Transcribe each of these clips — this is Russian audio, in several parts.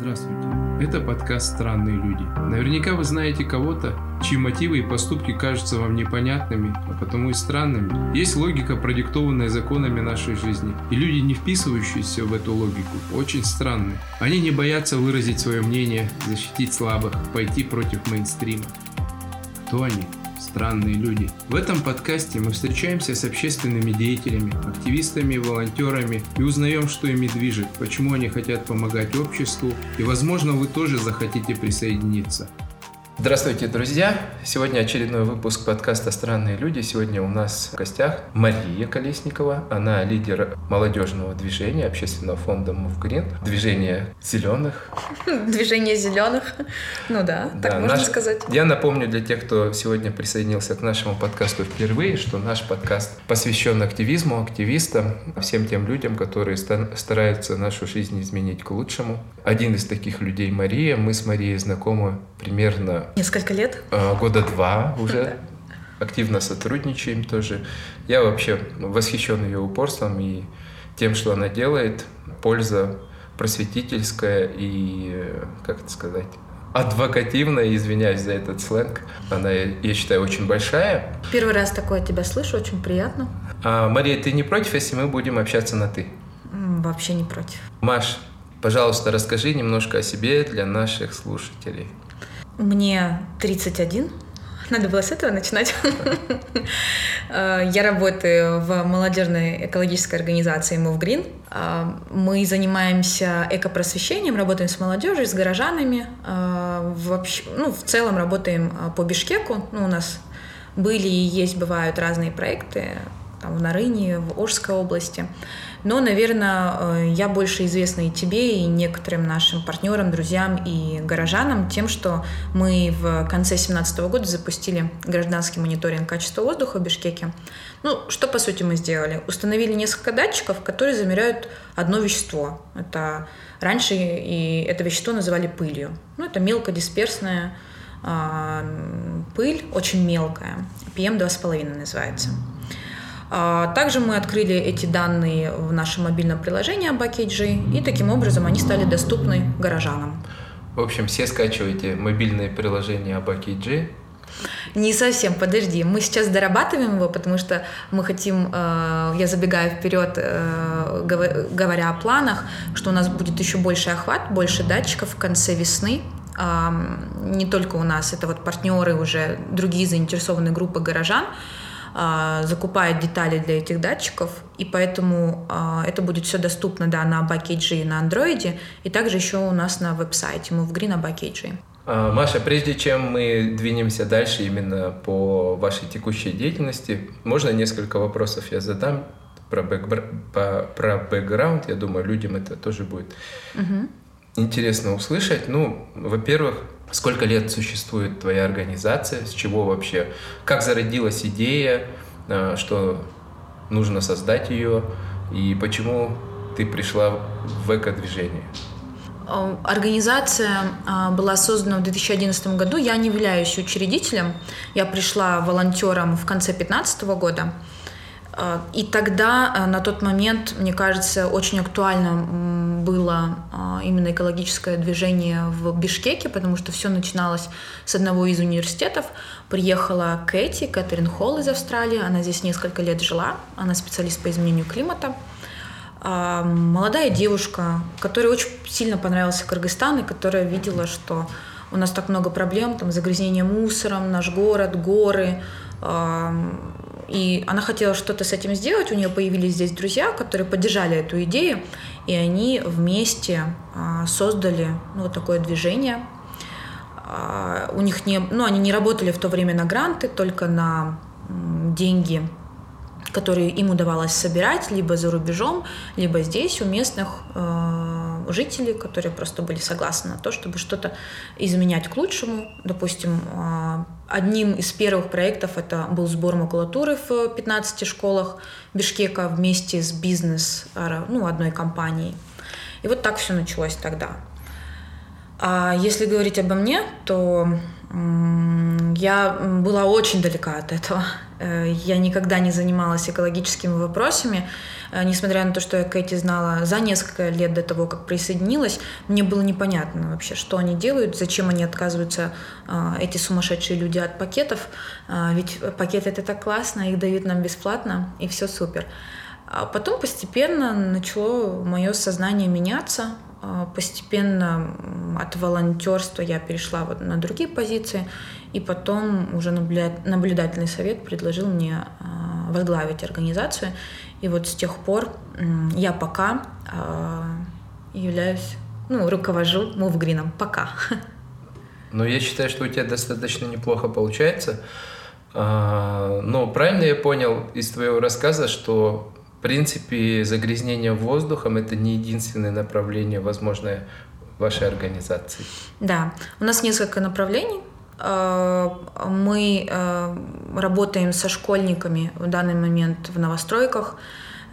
Здравствуйте. Это подкаст «Странные люди». Наверняка вы знаете кого-то, чьи мотивы и поступки кажутся вам непонятными, а потому и странными. Есть логика, продиктованная законами нашей жизни, и люди, не вписывающиеся в эту логику, очень странны. Они не боятся выразить свое мнение, защитить слабых, пойти против мейнстрима. Кто они? Странные люди. В этом подкасте мы встречаемся с общественными деятелями, активистами, волонтерами и узнаем, что ими движет, почему они хотят помогать обществу и, возможно, вы тоже захотите присоединиться. Здравствуйте, друзья! Сегодня очередной выпуск подкаста «Странные люди». Сегодня у нас в гостях Мария Колесникова. Она лидер молодежного движения общественного фонда Move Green, движение зеленых. Движение зеленых, ну да, так можно сказать. Я напомню для тех, кто сегодня присоединился к нашему подкасту впервые, что наш подкаст посвящен активизму, активистам, всем тем людям, которые стараются нашу жизнь изменить к лучшему. Один из таких людей Мария. Мы с Марией знакомы примерно Несколько лет? А, года два уже. Активно сотрудничаем тоже. Я вообще восхищен ее упорством и тем, что она делает. Польза просветительская и, как это сказать, адвокативная, извиняюсь за этот сленг. Она, я считаю, очень большая. Первый раз такое от тебя слышу, очень приятно. А, Мария, ты не против, если мы будем общаться на «ты»? Вообще не против. Маш, пожалуйста, расскажи немножко о себе для наших слушателей. Мне 31. Надо было с этого начинать. Э, я работаю в молодежной экологической организации Move Green. Э, мы занимаемся экопросвещением, работаем с молодежью, с горожанами. Э, вообще, ну, в целом работаем по Бишкеку. Ну, у нас были и есть, бывают разные проекты там, в Нарыне, в Ожской области. Но, наверное, э, я больше известна и тебе, и некоторым нашим партнерам, друзьям и горожанам тем, что мы в конце 2017 года запустили гражданский мониторинг качества воздуха в Бишкеке. Ну, что, по сути, мы сделали? Установили несколько датчиков, которые замеряют одно вещество. Это раньше и это вещество называли пылью. Ну, это мелкодисперсная пыль, очень мелкая. PM2,5 называется. А, также мы открыли эти данные в нашем мобильном приложении Abakg, и таким образом они стали доступны горожанам. В общем, все скачивайте мобильное приложение Abakg. Не совсем, подожди. Мы сейчас дорабатываем его, потому что мы хотим, э, я забегаю вперед, э, говоря о планах, что у нас будет еще больше охват, больше датчиков в конце весны. Не только у нас, это вот партнеры уже, другие заинтересованные группы горожан, а, закупает детали для этих датчиков, и поэтому а, это будет все доступно да, на Backage на андроиде, и также еще у нас на веб-сайте MoveGreen на Backage. А, Маша, прежде чем мы двинемся дальше именно по вашей текущей деятельности, можно несколько вопросов я задам про, бэкбра... про бэкграунд. Я думаю, людям это тоже будет угу. Интересно услышать. Ну, во-первых, Сколько лет существует твоя организация? С чего вообще? Как зародилась идея, э, что нужно создать ее? И почему ты пришла в эко-движение? Э, организация э, была создана в 2011 году. Я не являюсь учредителем. Я пришла волонтером в конце 2015 года. А, и тогда, а, на тот момент, мне кажется, очень актуально было а, именно экологическое движение в Бишкеке, потому что все начиналось с одного из университетов. Приехала Кэти, Кэтрин Холл из Австралии, она здесь несколько лет жила, она специалист по изменению климата. Молодая девушка, которой очень сильно понравился Кыргызстан и которая видела, что у нас так много проблем, там загрязнение мусором, наш город, горы, и она хотела что-то с этим сделать. У нее появились здесь друзья, которые поддержали эту идею, и они вместе а, создали ну, вот такое движение. А, у них не, ну, они не работали в то время на гранты, только на деньги которые им удавалось собирать либо за рубежом, либо здесь у местных э, жителей, которые просто были согласны на то, чтобы что-то изменять к лучшему. Допустим, э, одним из первых проектов это был сбор макулатуры в 15 школах Бишкека вместе с бизнес ну, одной компанией. И вот так все началось тогда. А если говорить обо мне, то Я была очень далека от этого. Э, я никогда не занималась экологическими вопросами. Э, несмотря на то, что я Кэти знала за несколько лет до того, как присоединилась, мне было непонятно вообще, что они делают, зачем они отказываются, э, эти сумасшедшие люди, от пакетов. Ведь пакеты это так классно, их дают нам бесплатно, и все супер. А потом постепенно начало мое сознание меняться. Постепенно от волонтерства я перешла вот на другие позиции. И потом уже наблюдательный совет предложил мне а, возглавить организацию. И вот с тех пор я пока а, являюсь, ну, руковожу Мувгрином. Пока. Ну, я считаю, что у тебя достаточно неплохо получается. А, но правильно я понял из твоего рассказа, что в принципе загрязнение воздухом это не единственное направление, возможное вашей организации. Да, у нас несколько направлений. Э, мы э, работаем со школьниками в данный момент в новостройках,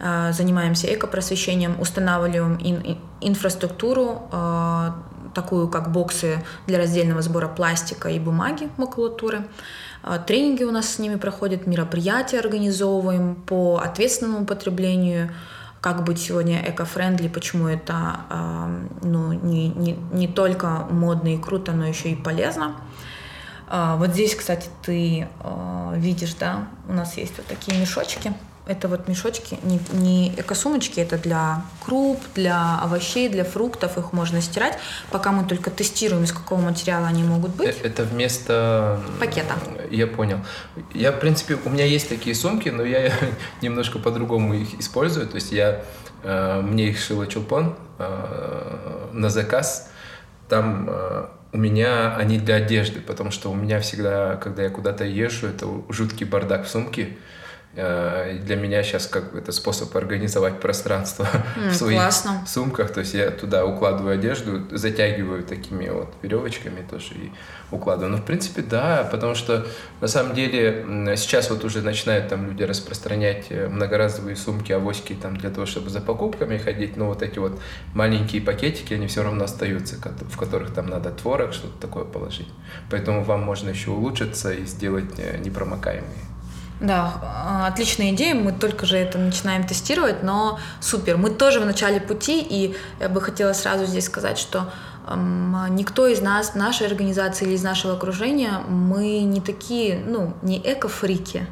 э, занимаемся экопросвещением, устанавливаем инфраструктуру, такую как боксы для раздельного сбора пластика и бумаги, макулатуры. Тренинги у нас с ними проходят, мероприятия организовываем по ответственному потреблению, как быть сегодня эко-френдли, почему это ну, не, не, не только модно и круто, но еще и полезно. А, вот здесь, кстати, ты а, видишь, да, у нас есть вот такие мешочки. Это вот мешочки, не, не эко-сумочки, это для круп, для овощей, для фруктов, их можно стирать. Пока мы только тестируем, из какого материала они могут быть. Э, это вместо... Пакета. Я понял. Я, в принципе, у меня есть такие сумки, но я немножко по-другому их использую. То есть я, э, мне их шила чулпон э, на заказ. Там у меня они для одежды, потому что у меня всегда, когда я куда-то езжу, это жуткий бардак в сумке. Э, для меня сейчас как бы это способ организовать пространство mm, в своих классно. сумках. То есть я туда укладываю одежду, затягиваю такими вот веревочками тоже и укладываю. Но в принципе да, потому что на самом деле сейчас вот уже начинают там люди распространять э, многоразовые сумки, авоськи там для того, чтобы за покупками ходить. Но вот эти вот маленькие пакетики, они все равно остаются, в которых там надо творог, что-то такое положить. Поэтому вам можно еще улучшиться и сделать э, непромокаемые. Да, а, отличная идея. Мы только же это начинаем тестировать, но супер. Мы тоже в начале пути, и я бы хотела сразу здесь сказать, что эм, никто из нас, нашей организации или из нашего окружения, мы не такие, ну, не эко-фрики.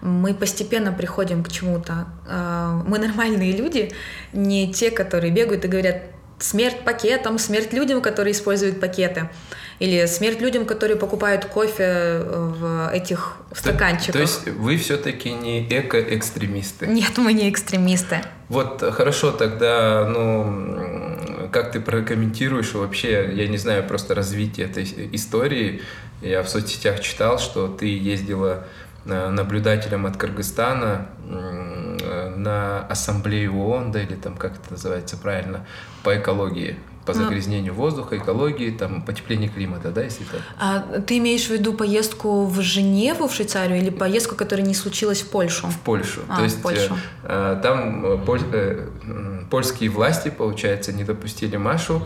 Мы постепенно приходим к чему-то. Э, мы нормальные люди, не те, которые бегают и говорят смерть пакетам, смерть людям, которые используют пакеты. Или смерть людям, которые покупают кофе э, в этих стаканчиках. То, то есть вы все-таки не эко-экстремисты? Нет, мы не экстремисты. Вот хорошо, тогда, ну, как ты прокомментируешь вообще, я не знаю, просто развитие этой истории. Я в соцсетях читал, что ты ездила э, наблюдателем от Кыргызстана э, на ассамблею ООН, да, или там как это называется правильно, по экологии по загрязнению воздуха, экологии, там, потепление климата, да, если так? А ты имеешь в виду поездку в Женеву, в Швейцарию, или поездку, которая не случилась в Польшу? В Польшу. А, То есть Польшу. Э, э там э, поль, э, польские власти, получается, не допустили Машу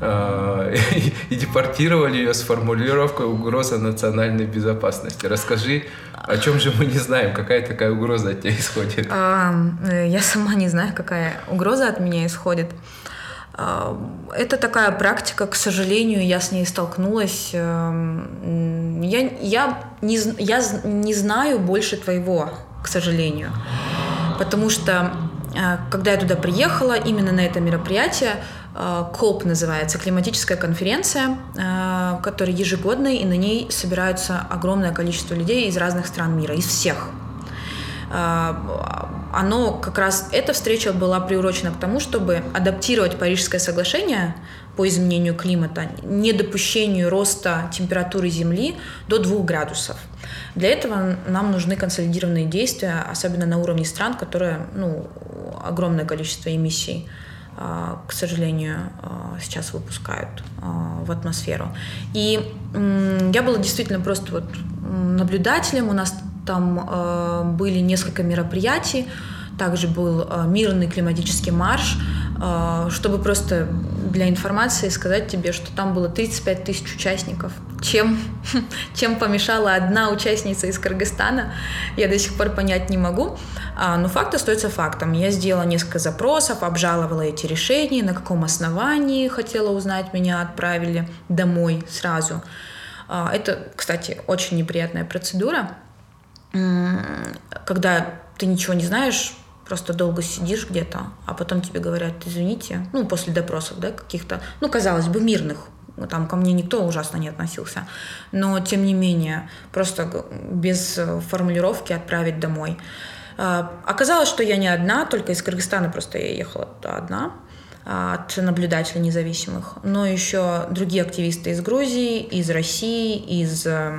э, и, и депортировали ее с формулировкой «угроза национальной безопасности». Расскажи, о чем же мы не знаем, какая такая угроза от тебя исходит? А, э, я сама не знаю, какая угроза от меня исходит. Это такая практика, к сожалению, я с ней столкнулась. Эм, я, я, не, я не знаю больше твоего, к сожалению. Потому что, э, когда я туда приехала, именно на это мероприятие, э, КОП называется, климатическая конференция, э, которая ежегодная, и на ней собираются огромное количество людей из разных стран мира, из всех оно как раз, эта встреча была приурочена к тому, чтобы адаптировать Парижское соглашение по изменению климата, недопущению роста температуры Земли до 2 градусов. Для этого нам нужны консолидированные действия, особенно на уровне стран, которые ну, огромное количество эмиссий к сожалению, а, сейчас выпускают а, в атмосферу. И я была действительно просто вот наблюдателем. У нас там были несколько мероприятий, также был мирный климатический марш, чтобы просто для информации сказать тебе, что там было 35 тысяч участников. Чем, чем помешала одна участница из Кыргызстана, я до сих пор понять не могу. А, но факт остается фактом. Я сделала несколько запросов, обжаловала эти решения, на каком основании хотела узнать, меня отправили домой сразу. А, это, кстати, очень неприятная процедура, когда ты ничего не знаешь, просто долго сидишь где-то, а потом тебе говорят, извините, ну, после допросов, да, каких-то, ну, казалось бы, мирных, там ко мне никто ужасно не относился, но, тем не менее, просто без формулировки отправить домой. А, оказалось, что я не одна, только из Кыргызстана просто я ехала одна а, от наблюдателей независимых, но еще другие активисты из Грузии, из России, из э,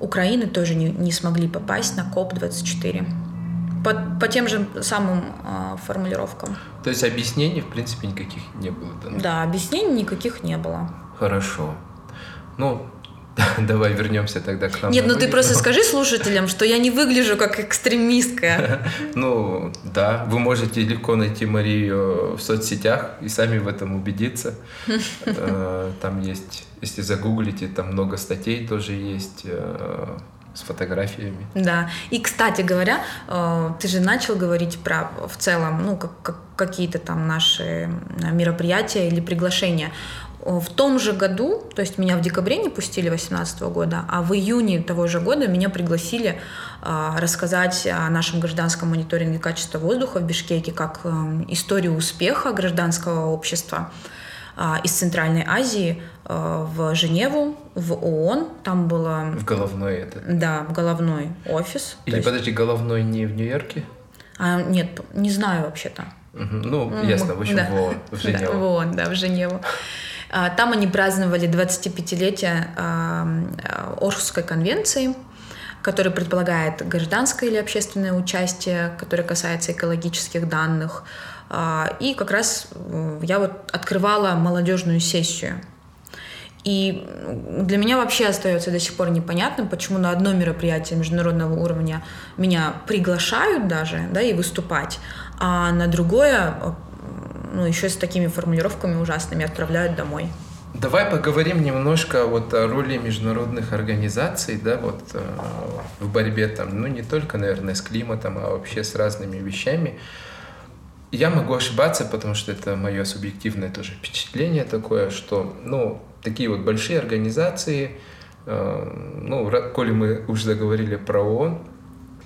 Украины тоже не, не смогли попасть на КОП-24 по, по тем же самым э, формулировкам. То есть объяснений, в принципе, никаких не было? Да, да объяснений никаких не было. Хорошо. Ну, Давай вернемся тогда к нам. Нет, ну ты просто скажи слушателям, что я не выгляжу как экстремистка. Ну, да, вы можете легко найти Марию в соцсетях и сами в этом убедиться. Э, там есть, если загуглите, там много статей тоже есть э, с фотографиями. Да. И, кстати говоря, э, ты же начал говорить про в целом, ну, как, как какие-то там наши мероприятия или приглашения. В том же году, то есть меня в декабре не пустили 2018 года, а в июне того же года меня пригласили э, рассказать о нашем гражданском мониторинге качества воздуха в Бишкеке как э, историю успеха гражданского общества э, из Центральной Азии э, в Женеву, в ООН. Там было... В головной это? Да, в головной офис. Или, есть... подожди, головной не в Нью-Йорке? А, нет, не знаю вообще-то. Угу. Ну, ясно, в общем, да. в ООН, в Женеву. Да, в ООН, да, в Женеву. А, там они праздновали 25-летие Орхусской конвенции, которая предполагает гражданское или общественное участие, которое касается экологических данных. А, и как раз я вот открывала молодежную сессию. И для меня вообще остается до сих пор непонятным, почему на одно мероприятие международного уровня меня приглашают даже, да, и выступать, а на другое ну, еще с такими формулировками ужасными отправляют домой. Давай поговорим немножко вот о роли международных организаций, да, вот э, в борьбе там, ну не только, наверное, с климатом, а вообще с разными вещами. Я могу ошибаться, потому что это мое субъективное тоже впечатление такое, что, ну, такие вот большие организации, э, ну, коли мы уже заговорили про ООН,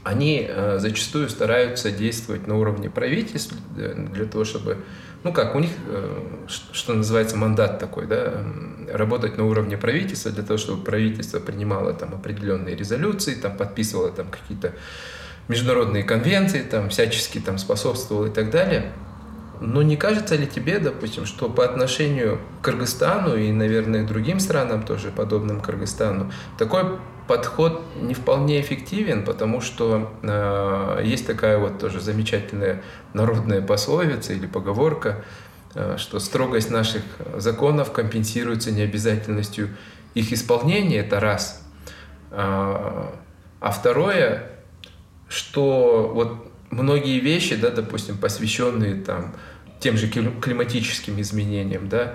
они э, зачастую стараются действовать на уровне правительств для того, чтобы ну как, у них, э, что называется, мандат такой, да, работать на уровне правительства для того, чтобы правительство принимало там определенные резолюции, там подписывало там какие-то международные конвенции, там всячески там способствовало и так далее. Но не кажется ли тебе, допустим, что по отношению к Кыргызстану и, наверное, другим странам тоже, подобным Кыргызстану, такой подход не вполне эффективен, потому что э, есть такая вот тоже замечательная народная пословица или поговорка, э, что строгость наших законов компенсируется необязательностью их исполнения, это раз. А, а второе, что вот многие вещи, да, допустим, посвященные там тем же климатическим изменениям, да,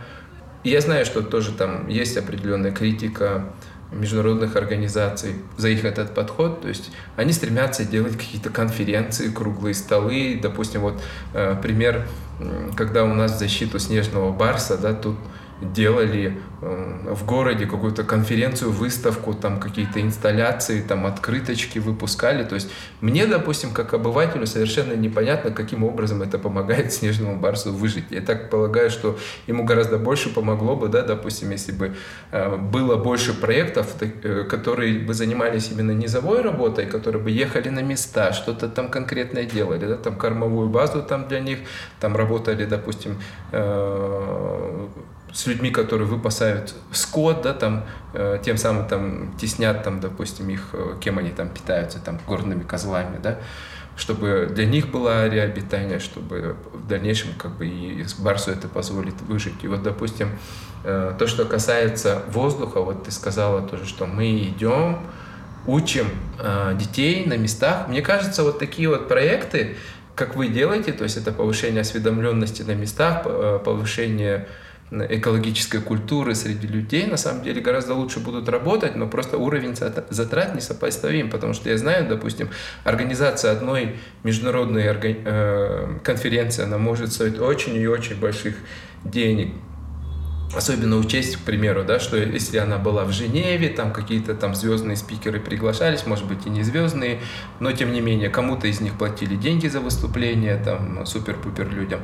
я знаю, что тоже там есть определенная критика международных организаций за их этот подход. То есть они стремятся делать какие-то конференции, круглые столы. Допустим, вот э, пример, когда у нас защиту снежного барса, да, тут делали э, в городе какую-то конференцию, выставку, там какие-то инсталляции, там открыточки выпускали. То есть мне, допустим, как обывателю совершенно непонятно, каким образом это помогает снежному барсу выжить. Я так полагаю, что ему гораздо больше помогло бы, да, допустим, если бы э, было больше проектов, э, которые бы занимались именно низовой работой, которые бы ехали на места, что-то там конкретное делали, да, там кормовую базу там для них, там работали, допустим, с людьми, которые выпасают скот, да, там, э, тем самым там теснят, там, допустим, их, э, кем они там питаются, там, горными козлами, да, чтобы для них было ареа чтобы в дальнейшем как бы и барсу это позволит выжить. И вот, допустим, э, то, что касается воздуха, вот ты сказала тоже, что мы идем, учим э, детей на местах. Мне кажется, вот такие вот проекты, как вы делаете, то есть это повышение осведомленности на местах, э, повышение экологической культуры среди людей на самом деле гораздо лучше будут работать, но просто уровень затрат несопоставим, потому что я знаю, допустим, организация одной международной э, конференции, она может стоить очень и очень больших денег. Особенно учесть, к примеру, да, что если она была в Женеве, там какие-то там звездные спикеры приглашались, может быть и не звездные, но тем не менее кому-то из них платили деньги за выступление, там супер-пупер людям.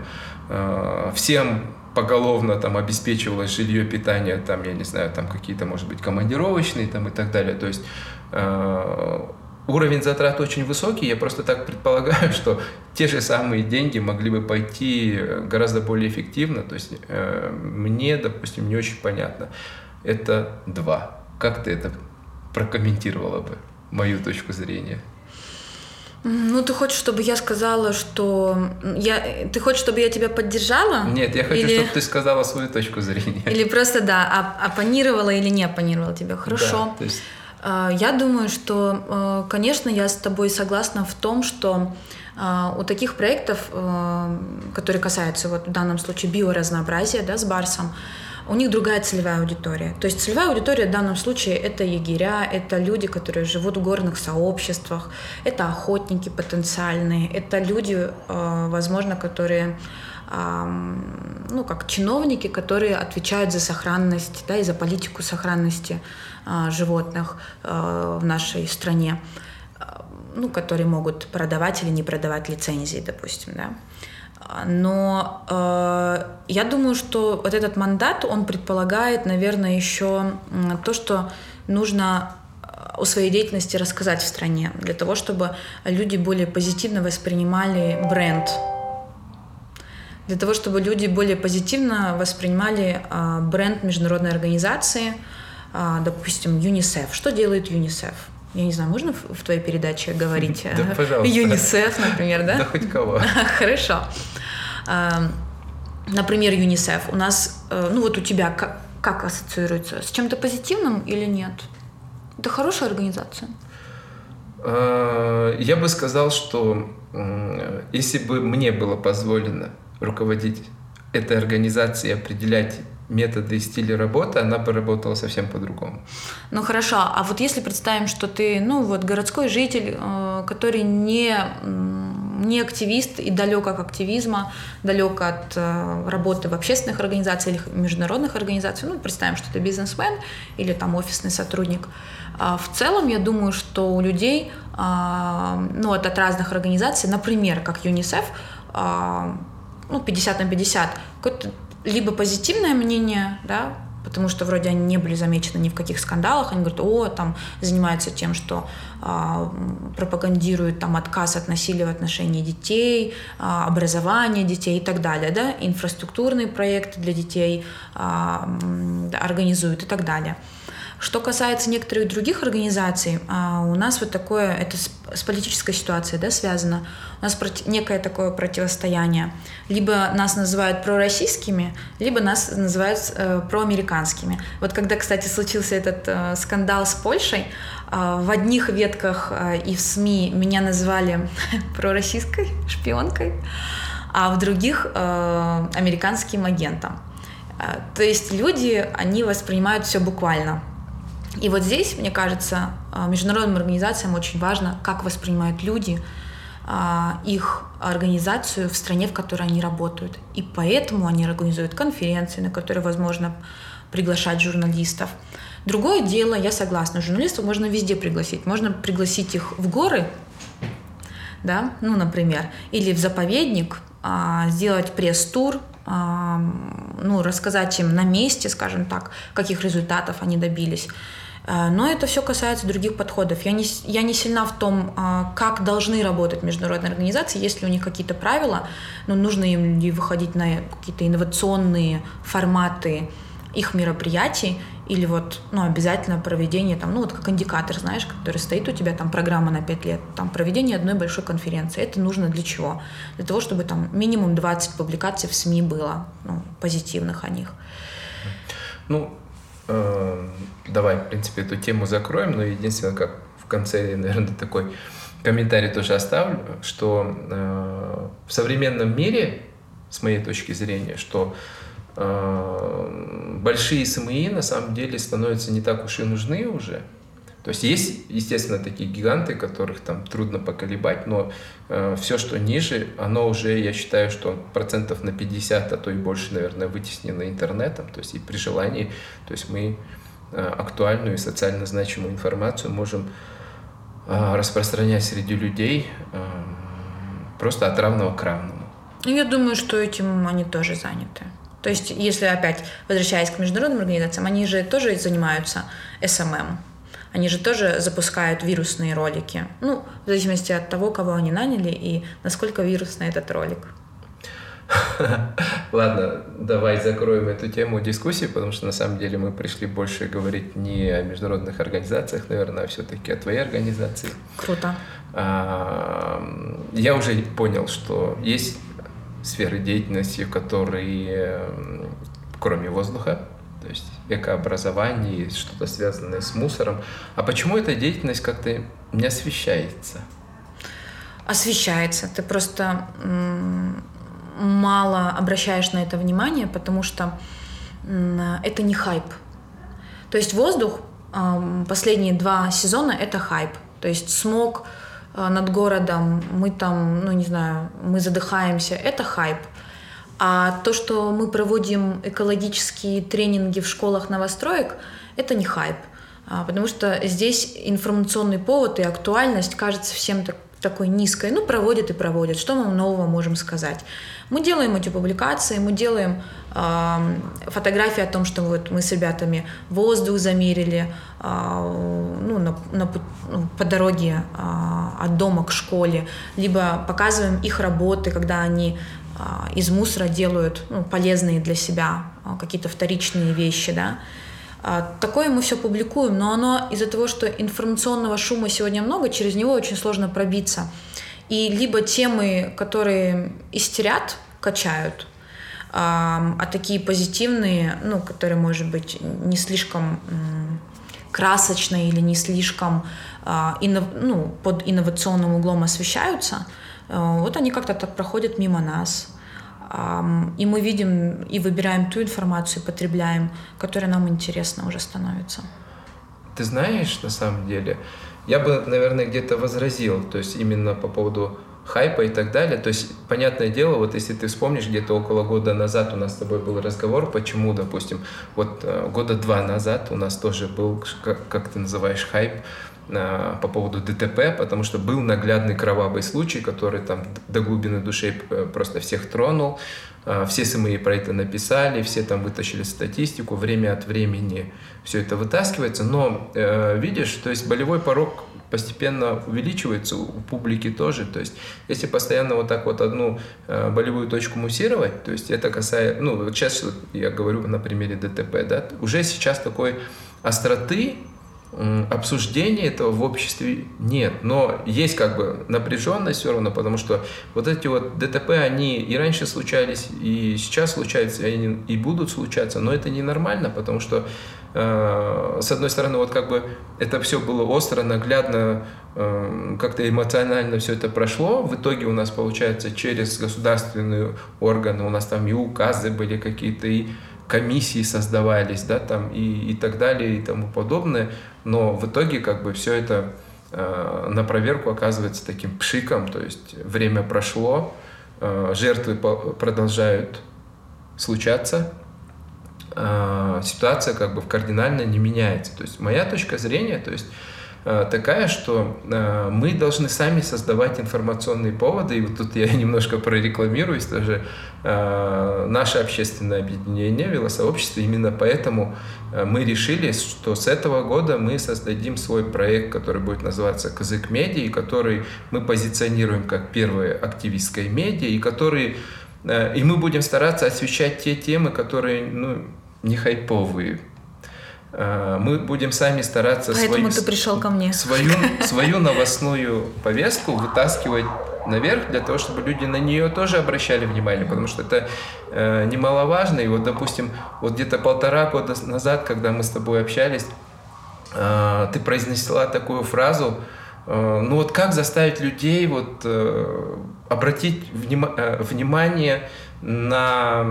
Э, всем поголовно там обеспечивалось жилье, питание, там, я не знаю, там какие-то, может быть, командировочные там и так далее. То есть э, уровень затрат очень высокий, я просто так предполагаю, что те же самые деньги могли бы пойти гораздо более эффективно. То есть э, мне, допустим, не очень понятно. Это два. Как ты это прокомментировала бы, мою точку зрения? Ну, ты хочешь, чтобы я сказала, что я... Ты хочешь, чтобы я тебя поддержала? Нет, я хочу, или... чтобы ты сказала свою точку зрения. Или просто, да, оппонировала или не оппонировала тебя. Хорошо. Да, то есть... А, я думаю, что, а, конечно, я с тобой согласна в том, что а, у таких проектов, которые касаются вот в данном случае биоразнообразия, да, с Барсом, у них другая целевая аудитория. То есть целевая аудитория в данном случае это егеря, это люди, которые живут в горных сообществах, это охотники потенциальные, это люди, э, возможно, которые ну, как чиновники, которые отвечают за сохранность, да, и за политику сохранности э, животных э, в нашей стране, ну, которые могут продавать или не продавать лицензии, допустим, да. Но э, я думаю, что вот этот мандат, он предполагает, наверное, еще то, что нужно э, о своей деятельности рассказать в стране, для того, чтобы люди более позитивно воспринимали бренд, для того, чтобы люди более позитивно воспринимали э, бренд международной организации, э, допустим, ЮНИСЕФ. Что делает ЮНИСЕФ? Я не знаю, можно в, в твоей передаче говорить? Да, пожалуйста. ЮНИСЕФ, например, да? Да хоть кого. Хорошо. Например, ЮНИСЕФ. У нас, э, ну вот у тебя как, как ассоциируется? С чем-то позитивным или нет? Это хорошая организация? А, я бы сказал, что если бы мне было позволено руководить этой организацией, определять методы и стили работы, она бы работала совсем по-другому. Ну хорошо, а вот если представим, что ты, ну вот городской житель, э, который не не активист и далек от активизма, далек от э, работы в общественных организациях или международных организациях. Ну, представим, что это бизнесмен или там офисный сотрудник. А в целом, я думаю, что у людей, а, ну, вот от разных организаций, например, как ЮНИСЕФ, а, ну, 50 на 50, либо позитивное мнение, да, потому что вроде они не были замечены ни в каких скандалах, они говорят, о, там занимаются тем, что э, пропагандируют там отказ от насилия в отношении детей, э, образование детей и так далее, да, инфраструктурные проекты для детей э, организуют и так далее. Что касается некоторых других организаций, у нас вот такое, это с политической ситуацией да, связано, у нас некое такое противостояние. Либо нас называют пророссийскими, либо нас называют э, проамериканскими. Вот когда, кстати, случился этот э, скандал с Польшей, э, в одних ветках э, и в СМИ меня называли пророссийской шпионкой, а в других э, американским агентом. То есть люди, они воспринимают все буквально. И вот здесь, мне кажется, а, международным организациям очень важно, как воспринимают люди а, их организацию в стране, в которой они работают. И поэтому они организуют конференции, на которые возможно приглашать журналистов. Другое дело, я согласна, журналистов можно везде пригласить. Можно пригласить их в горы, да, ну, например, или в заповедник, а, сделать пресс-тур, ну, рассказать им на месте, скажем так, каких результатов они добились. Э, но это все касается других подходов. Я не, я не сильна в том, а, как должны работать международные организации, есть ли у них какие-то правила, но нужно им ли выходить на какие-то инновационные форматы их мероприятий, или вот, ну, обязательно проведение, там, ну, вот как индикатор, знаешь, который стоит у тебя, там, программа на 5 лет, там, проведение одной большой конференции. Это нужно для чего? Для того, чтобы там минимум 20 публикаций в СМИ было, ну, позитивных о них. Ну, давай, в принципе, эту тему закроем, но единственное, как в конце, наверное, такой комментарий тоже оставлю, что э, в современном мире, с моей точки зрения, что э, большие СМИ на самом деле становятся не так уж и нужны уже. То есть есть, естественно, такие гиганты, которых там трудно поколебать, но э, все, что ниже, оно уже, я считаю, что процентов на 50, а то и больше, наверное, вытеснено интернетом. То есть и при желании, то есть мы э, актуальную и социально значимую информацию можем э, распространять среди людей э, просто от равного к равному. Ну, я думаю, что этим они тоже заняты. То есть, если опять возвращаясь к международным организациям, они же тоже занимаются SMM. Они же тоже запускают вирусные ролики. Ну, в зависимости от того, кого они наняли и насколько вирусный этот ролик. Ладно, давай закроем эту тему дискуссии, потому что на самом деле мы пришли больше говорить не о международных организациях, наверное, а все-таки о твоей организации. Круто. Я уже понял, что есть сферы деятельности, которые кроме воздуха, то есть экообразование, что-то связанное с мусором. А почему эта деятельность как-то не освещается? Освещается. Ты просто мало обращаешь на это внимание, потому что это не хайп. То есть воздух последние два сезона это хайп. То есть смог э, над городом, мы там, ну не знаю, мы задыхаемся, это хайп. А то, что мы проводим экологические тренинги в школах новостроек, это не хайп. А, потому что здесь информационный повод и актуальность кажется всем так, такой низкой. Ну, проводят и проводят. Что мы нового можем сказать? Мы делаем эти публикации, мы делаем э, фотографии о том, что вот мы с ребятами воздух замерили э, ну, на, на, ну, по дороге э, от дома к школе, либо показываем их работы, когда они из мусора делают ну, полезные для себя а, какие-то вторичные вещи, да. А, такое мы все публикуем, но оно из-за того, что информационного шума сегодня много, через него очень сложно пробиться. И либо темы, которые истерят, качают, а такие позитивные, ну, которые, может быть, не слишком красочные или не слишком ну, под инновационным углом освещаются – вот они как-то так проходят мимо нас. И мы видим и выбираем ту информацию, потребляем, которая нам интересна уже становится. Ты знаешь, на самом деле, я бы, наверное, где-то возразил, то есть именно по поводу хайпа и так далее. То есть, понятное дело, вот если ты вспомнишь, где-то около года назад у нас с тобой был разговор, почему, допустим, вот э, года два назад у нас тоже был, как, как ты называешь, хайп по поводу ДТП, потому что был наглядный кровавый случай, который там до глубины души э, просто всех тронул. А, все СМИ про это написали, все там вытащили статистику, время от времени все это вытаскивается, но э, видишь, то есть болевой порог постепенно увеличивается у публики тоже. То есть, если постоянно вот так вот одну э, болевую точку муссировать, то есть это касается, ну, вот сейчас я говорю на примере ДТП, да, уже сейчас такой остроты обсуждения этого в обществе нет, но есть как бы напряженность все равно, потому что вот эти вот ДТП, они и раньше случались, и сейчас случаются, и они и будут случаться, но это ненормально, потому что э, с одной стороны вот как бы это все было остро, наглядно, э, как-то эмоционально все это прошло, в итоге у нас получается через государственные органы, у нас там и указы были какие-то, и комиссии создавались, да, там и, и так далее и тому подобное, но в итоге как бы все это э, на проверку оказывается таким пшиком, то есть время прошло, э, жертвы продолжают случаться, э, ситуация как бы кардинально не меняется. То есть моя точка зрения, то есть Э, такая, что э, мы должны сами создавать информационные поводы, и вот тут я немножко прорекламируюсь тоже, э, наше общественное объединение, велосообщество, именно поэтому мы решили, что с этого года мы создадим свой проект, который будет называться «Козык медиа», который мы позиционируем как первое активистское медиа, и который и мы будем стараться освещать те темы, которые ну, не хайповые, Э, мы будем сами стараться Поэтому свою, ты пришел ко мне. Свою, свою новостную повестку вытаскивать наверх для того, чтобы люди на нее тоже обращали внимание, потому что это э, немаловажно. И вот, допустим, вот где-то полтора года назад, когда мы с тобой общались, э, ты произнесла такую фразу, Э, ну вот как заставить людей вот э, обратить э, внимание на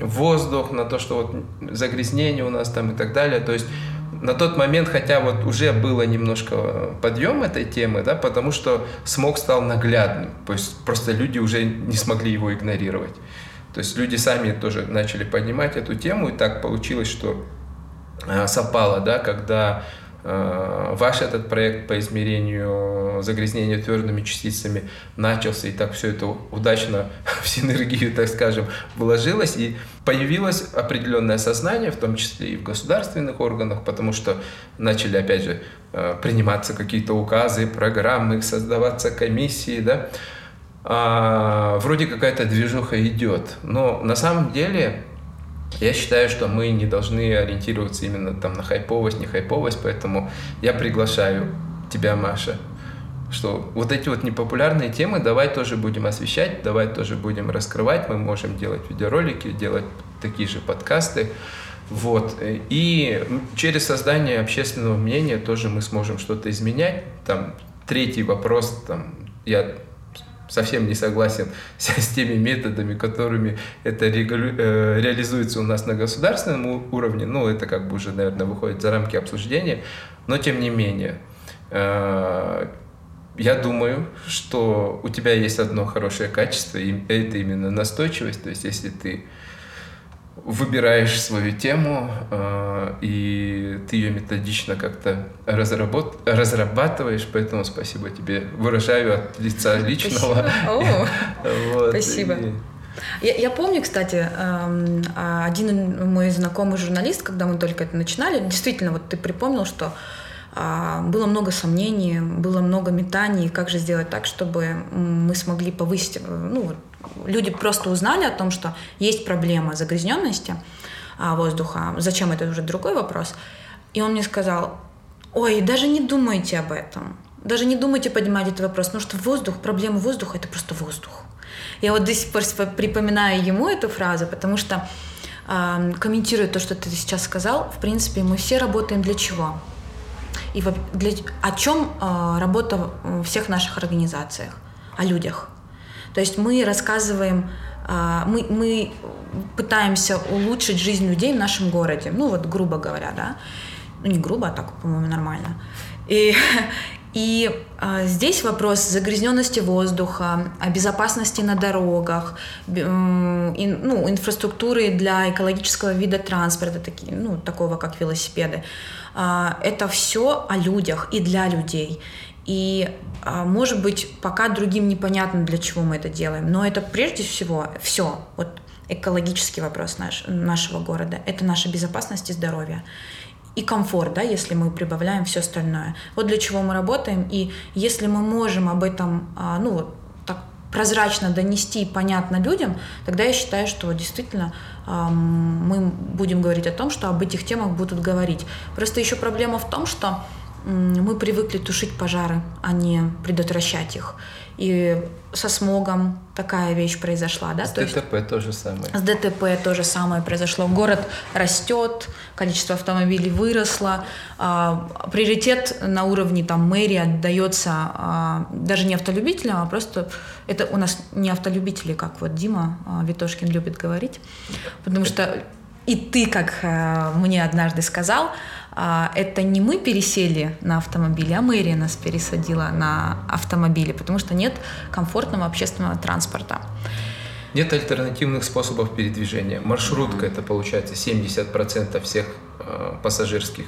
воздух, на то, что вот загрязнение у нас там и так далее. То есть на тот момент, хотя вот уже было немножко подъем этой темы, да, потому что смог стал наглядным. То есть просто люди уже не смогли его игнорировать. То есть люди сами тоже начали поднимать эту тему, и так получилось, что совпало, да, когда ваш этот проект по измерению загрязнения твердыми частицами начался, и так все это удачно в синергию, так скажем, вложилось, и появилось определенное сознание, в том числе и в государственных органах, потому что начали, опять же, э, приниматься какие-то указы, программы, создаваться комиссии, да, а, вроде какая-то движуха идет, но на самом деле я считаю, что мы не должны ориентироваться именно там на хайповость, не хайповость, поэтому я приглашаю тебя, Маша, что вот эти вот непопулярные темы давай тоже будем освещать, давай тоже будем раскрывать, мы можем делать видеоролики, делать такие же подкасты, вот. И через создание общественного мнения тоже мы сможем что-то изменять. Там третий вопрос, там, я совсем не согласен с, с теми методами, которыми это регулю, э, реализуется у нас на государственном уровне. Ну, это как бы уже, наверное, выходит за рамки обсуждения. Но тем не менее, э, я думаю, что у тебя есть одно хорошее качество, и это именно настойчивость. То есть, если ты выбираешь свою тему, э, и ты ее методично как-то разработ... разрабатываешь, поэтому спасибо тебе. Выражаю от лица личного. Спасибо. Я, я помню, кстати, эм, один мой знакомый журналист, когда мы только это начинали, действительно, вот ты припомнил, что а, было много сомнений, было много метаний, как же сделать так, чтобы мы смогли повысить ну, люди просто узнали о том, что есть проблема загрязненности а, воздуха. Зачем это уже другой вопрос. И он мне сказал, ой, даже не думайте об этом. Даже не думайте поднимать этот вопрос, потому что воздух, проблема воздуха – это просто воздух. Я вот до сих пор припоминаю ему эту фразу, потому что э, комментируя то, что ты сейчас сказал, в принципе, мы все работаем для чего? И для, о чем э, работа в всех наших организациях? О людях. То есть мы рассказываем, а, мы, мы пытаемся улучшить жизнь людей в нашем городе, ну вот грубо говоря, да, ну не грубо, а так, по-моему, нормально. И, и а, здесь вопрос загрязненности воздуха, безопасности на дорогах, ну, инфраструктуры для экологического вида транспорта, ну, такого как велосипеды. А, это все о людях и для людей. И, а, может быть, пока другим непонятно, для чего мы это делаем, но это прежде всего все, вот экологический вопрос наш, нашего города, это наша безопасность и здоровье. И комфорт, да, если мы прибавляем все остальное. Вот для чего мы работаем. И если мы можем об этом, а, ну вот, так прозрачно донести понятно людям, тогда я считаю, что действительно мы будем говорить о том, что об этих темах будут говорить. Просто еще проблема в том, что мы привыкли тушить пожары, а не предотвращать их. И со смогом такая вещь произошла, да? С то ДТП есть, то же самое. С ДТП то же самое произошло. Город растет, количество автомобилей выросло, а, приоритет на уровне там мэрии отдается а, даже не автолюбителям, а просто это у нас не автолюбители, как вот Дима а, Витошкин любит говорить, потому что и ты, как а, мне однажды сказал, это не мы пересели на автомобили, а мэрия нас пересадила на автомобили, потому что нет комфортного общественного транспорта. Нет альтернативных способов передвижения. Маршрутка это получается 70% всех э, пассажирских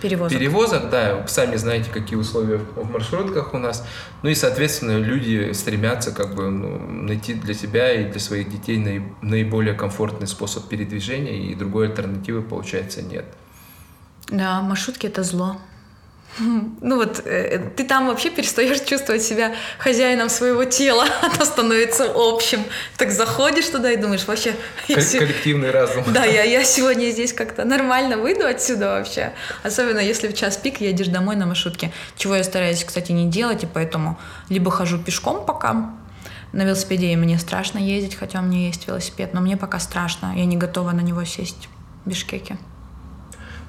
перевозок. перевозок, да, сами знаете, какие условия в маршрутках у нас. Ну и, соответственно, люди стремятся как бы ну, найти для себя и для своих детей наиболее комфортный способ передвижения, и другой альтернативы, получается, нет. Да, маршрутки это зло. Ну вот, э, ты там вообще перестаешь чувствовать себя хозяином своего тела, оно становится общим. Так заходишь туда и думаешь, вообще... Коллективный разум. Да, я, я сегодня здесь как-то нормально выйду отсюда вообще. Особенно если в час пик едешь домой на маршрутке, чего я стараюсь, кстати, не делать, и поэтому либо хожу пешком пока, на велосипеде и мне страшно ездить, хотя у меня есть велосипед, но мне пока страшно, я не готова на него сесть в Бишкеке.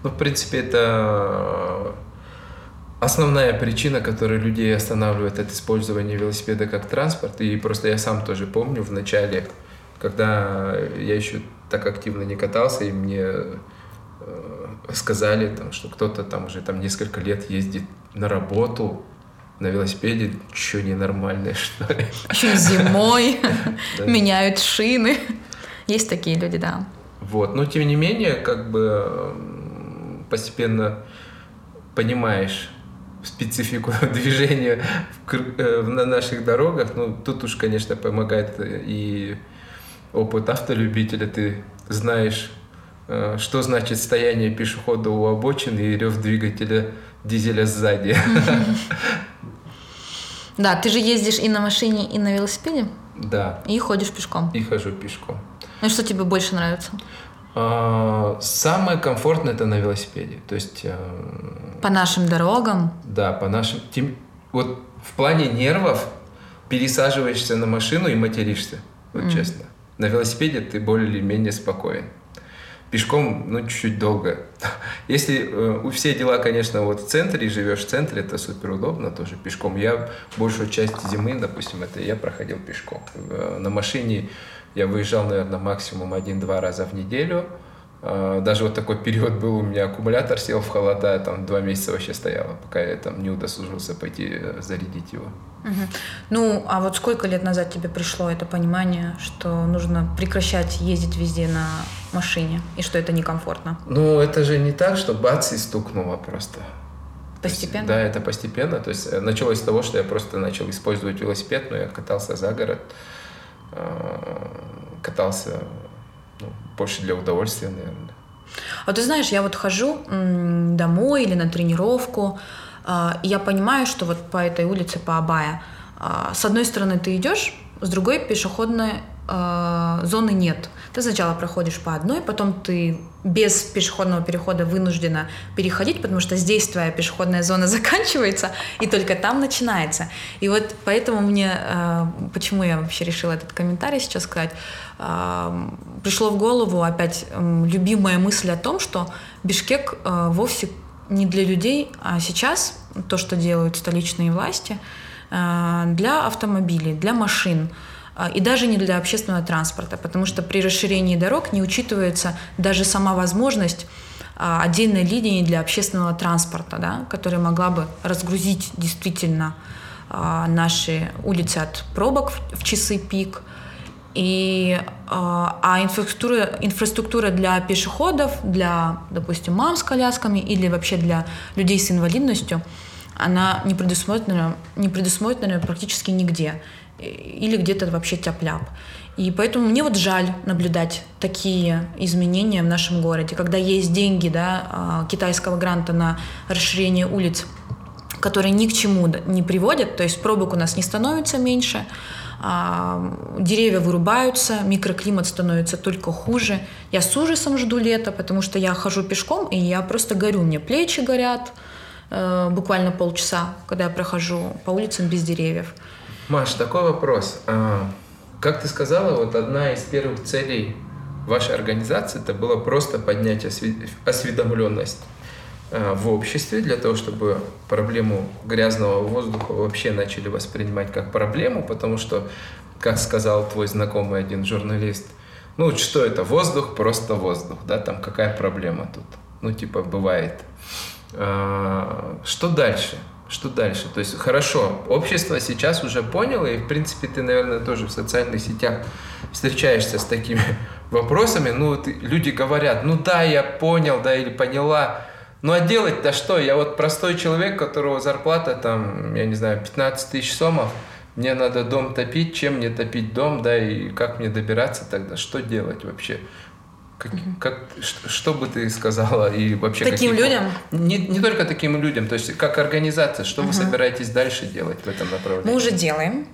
Ну, в принципе, это основная причина, которая людей останавливает от использования велосипеда как транспорт. И просто я сам тоже помню в начале, когда я еще так активно не катался, и мне э, сказали, там, что кто-то там уже там несколько лет ездит на работу на велосипеде, что ненормальное, что ли. Еще зимой меняют шины. Есть такие люди, да. Вот, но тем не менее, как бы постепенно понимаешь специфику движения э, на наших дорогах. Ну, тут уж, конечно, помогает и опыт автолюбителя. Ты знаешь, э, что значит стояние пешехода у обочины и рев двигателя дизеля сзади. Да, ты же ездишь и на машине, и на велосипеде? Да. И ходишь пешком? И хожу пешком. Ну что тебе больше нравится? А, самое комфортное это на велосипеде. То есть... Э, по нашим дорогам? Да, по нашим... Вот в плане нервов пересаживаешься на машину и материшься. Вот mm. честно. На велосипеде ты более или менее спокоен. Пешком, ну, чуть-чуть долго. Если э, все дела, конечно, вот в центре, живешь в центре, это супер удобно тоже пешком. Я большую часть зимы, допустим, это я проходил пешком. Э, на машине я выезжал, наверное, максимум один-два раза в неделю. А, даже вот такой период был, у меня аккумулятор сел в холода, там два месяца вообще стояло, пока я там не удосужился пойти э, зарядить его. Угу. Ну, а вот сколько лет назад тебе пришло это понимание, что нужно прекращать ездить везде на машине, и что это некомфортно? Ну, это же не так, что бац и стукнуло просто. Постепенно? Есть, да, это постепенно. То есть э, началось с того, что я просто начал использовать велосипед, но я катался за город. Э, катался ну, больше для удовольствия, наверное. А ты знаешь, я вот хожу домой или на тренировку, а, и я понимаю, что вот по этой улице, по Абая, а, с одной стороны ты идешь, с другой пешеходной а, зоны нет. Ты сначала проходишь по одной, потом ты без пешеходного перехода вынуждена переходить, потому что здесь твоя пешеходная зона заканчивается, и только там начинается. И вот поэтому мне, э, почему я вообще решила этот комментарий сейчас сказать, э, пришло в голову опять любимая мысль о том, что Бишкек э, вовсе не для людей, а сейчас то, что делают столичные власти, для автомобилей, для машин – и даже не для общественного транспорта, потому что при расширении дорог не учитывается даже сама возможность а, отдельной линии для общественного транспорта, да, которая могла бы разгрузить действительно а, наши улицы от пробок в часы пик. И, а инфраструктура, инфраструктура для пешеходов, для, допустим, мам с колясками или вообще для людей с инвалидностью, она не предусмотрена, не предусмотрена практически нигде или где-то вообще тяп-ляп. И поэтому мне вот жаль наблюдать такие изменения в нашем городе, когда есть деньги да, а, китайского гранта на расширение улиц, которые ни к чему не приводят, то есть пробок у нас не становится меньше, а, деревья вырубаются, микроклимат становится только хуже. Я с ужасом жду лета, потому что я хожу пешком, и я просто горю, мне плечи горят, э, буквально полчаса, когда я прохожу по улицам без деревьев. Маш, такой вопрос. А, как ты сказала, вот одна из первых целей вашей организации это было просто поднять осведомленность а, в обществе для того, чтобы проблему грязного воздуха вообще начали воспринимать как проблему, потому что, как сказал твой знакомый один журналист, ну что это, воздух, просто воздух, да, там какая проблема тут? Ну типа бывает. А, что дальше? Что дальше? То есть, хорошо, общество сейчас уже поняло, и, в принципе, ты, наверное, тоже в социальных сетях встречаешься с такими вопросами. Ну, вот люди говорят, ну да, я понял, да, или поняла, ну а делать-то что? Я вот простой человек, которого зарплата там, я не знаю, 15 тысяч сомов, мне надо дом топить, чем мне топить дом, да, и как мне добираться тогда, что делать вообще? Как, как, что, бы ты сказала и вообще таким какие, людям? Не, не только таким людям, то есть как организация, что угу. вы собираетесь дальше делать в этом направлении? Мы уже делаем.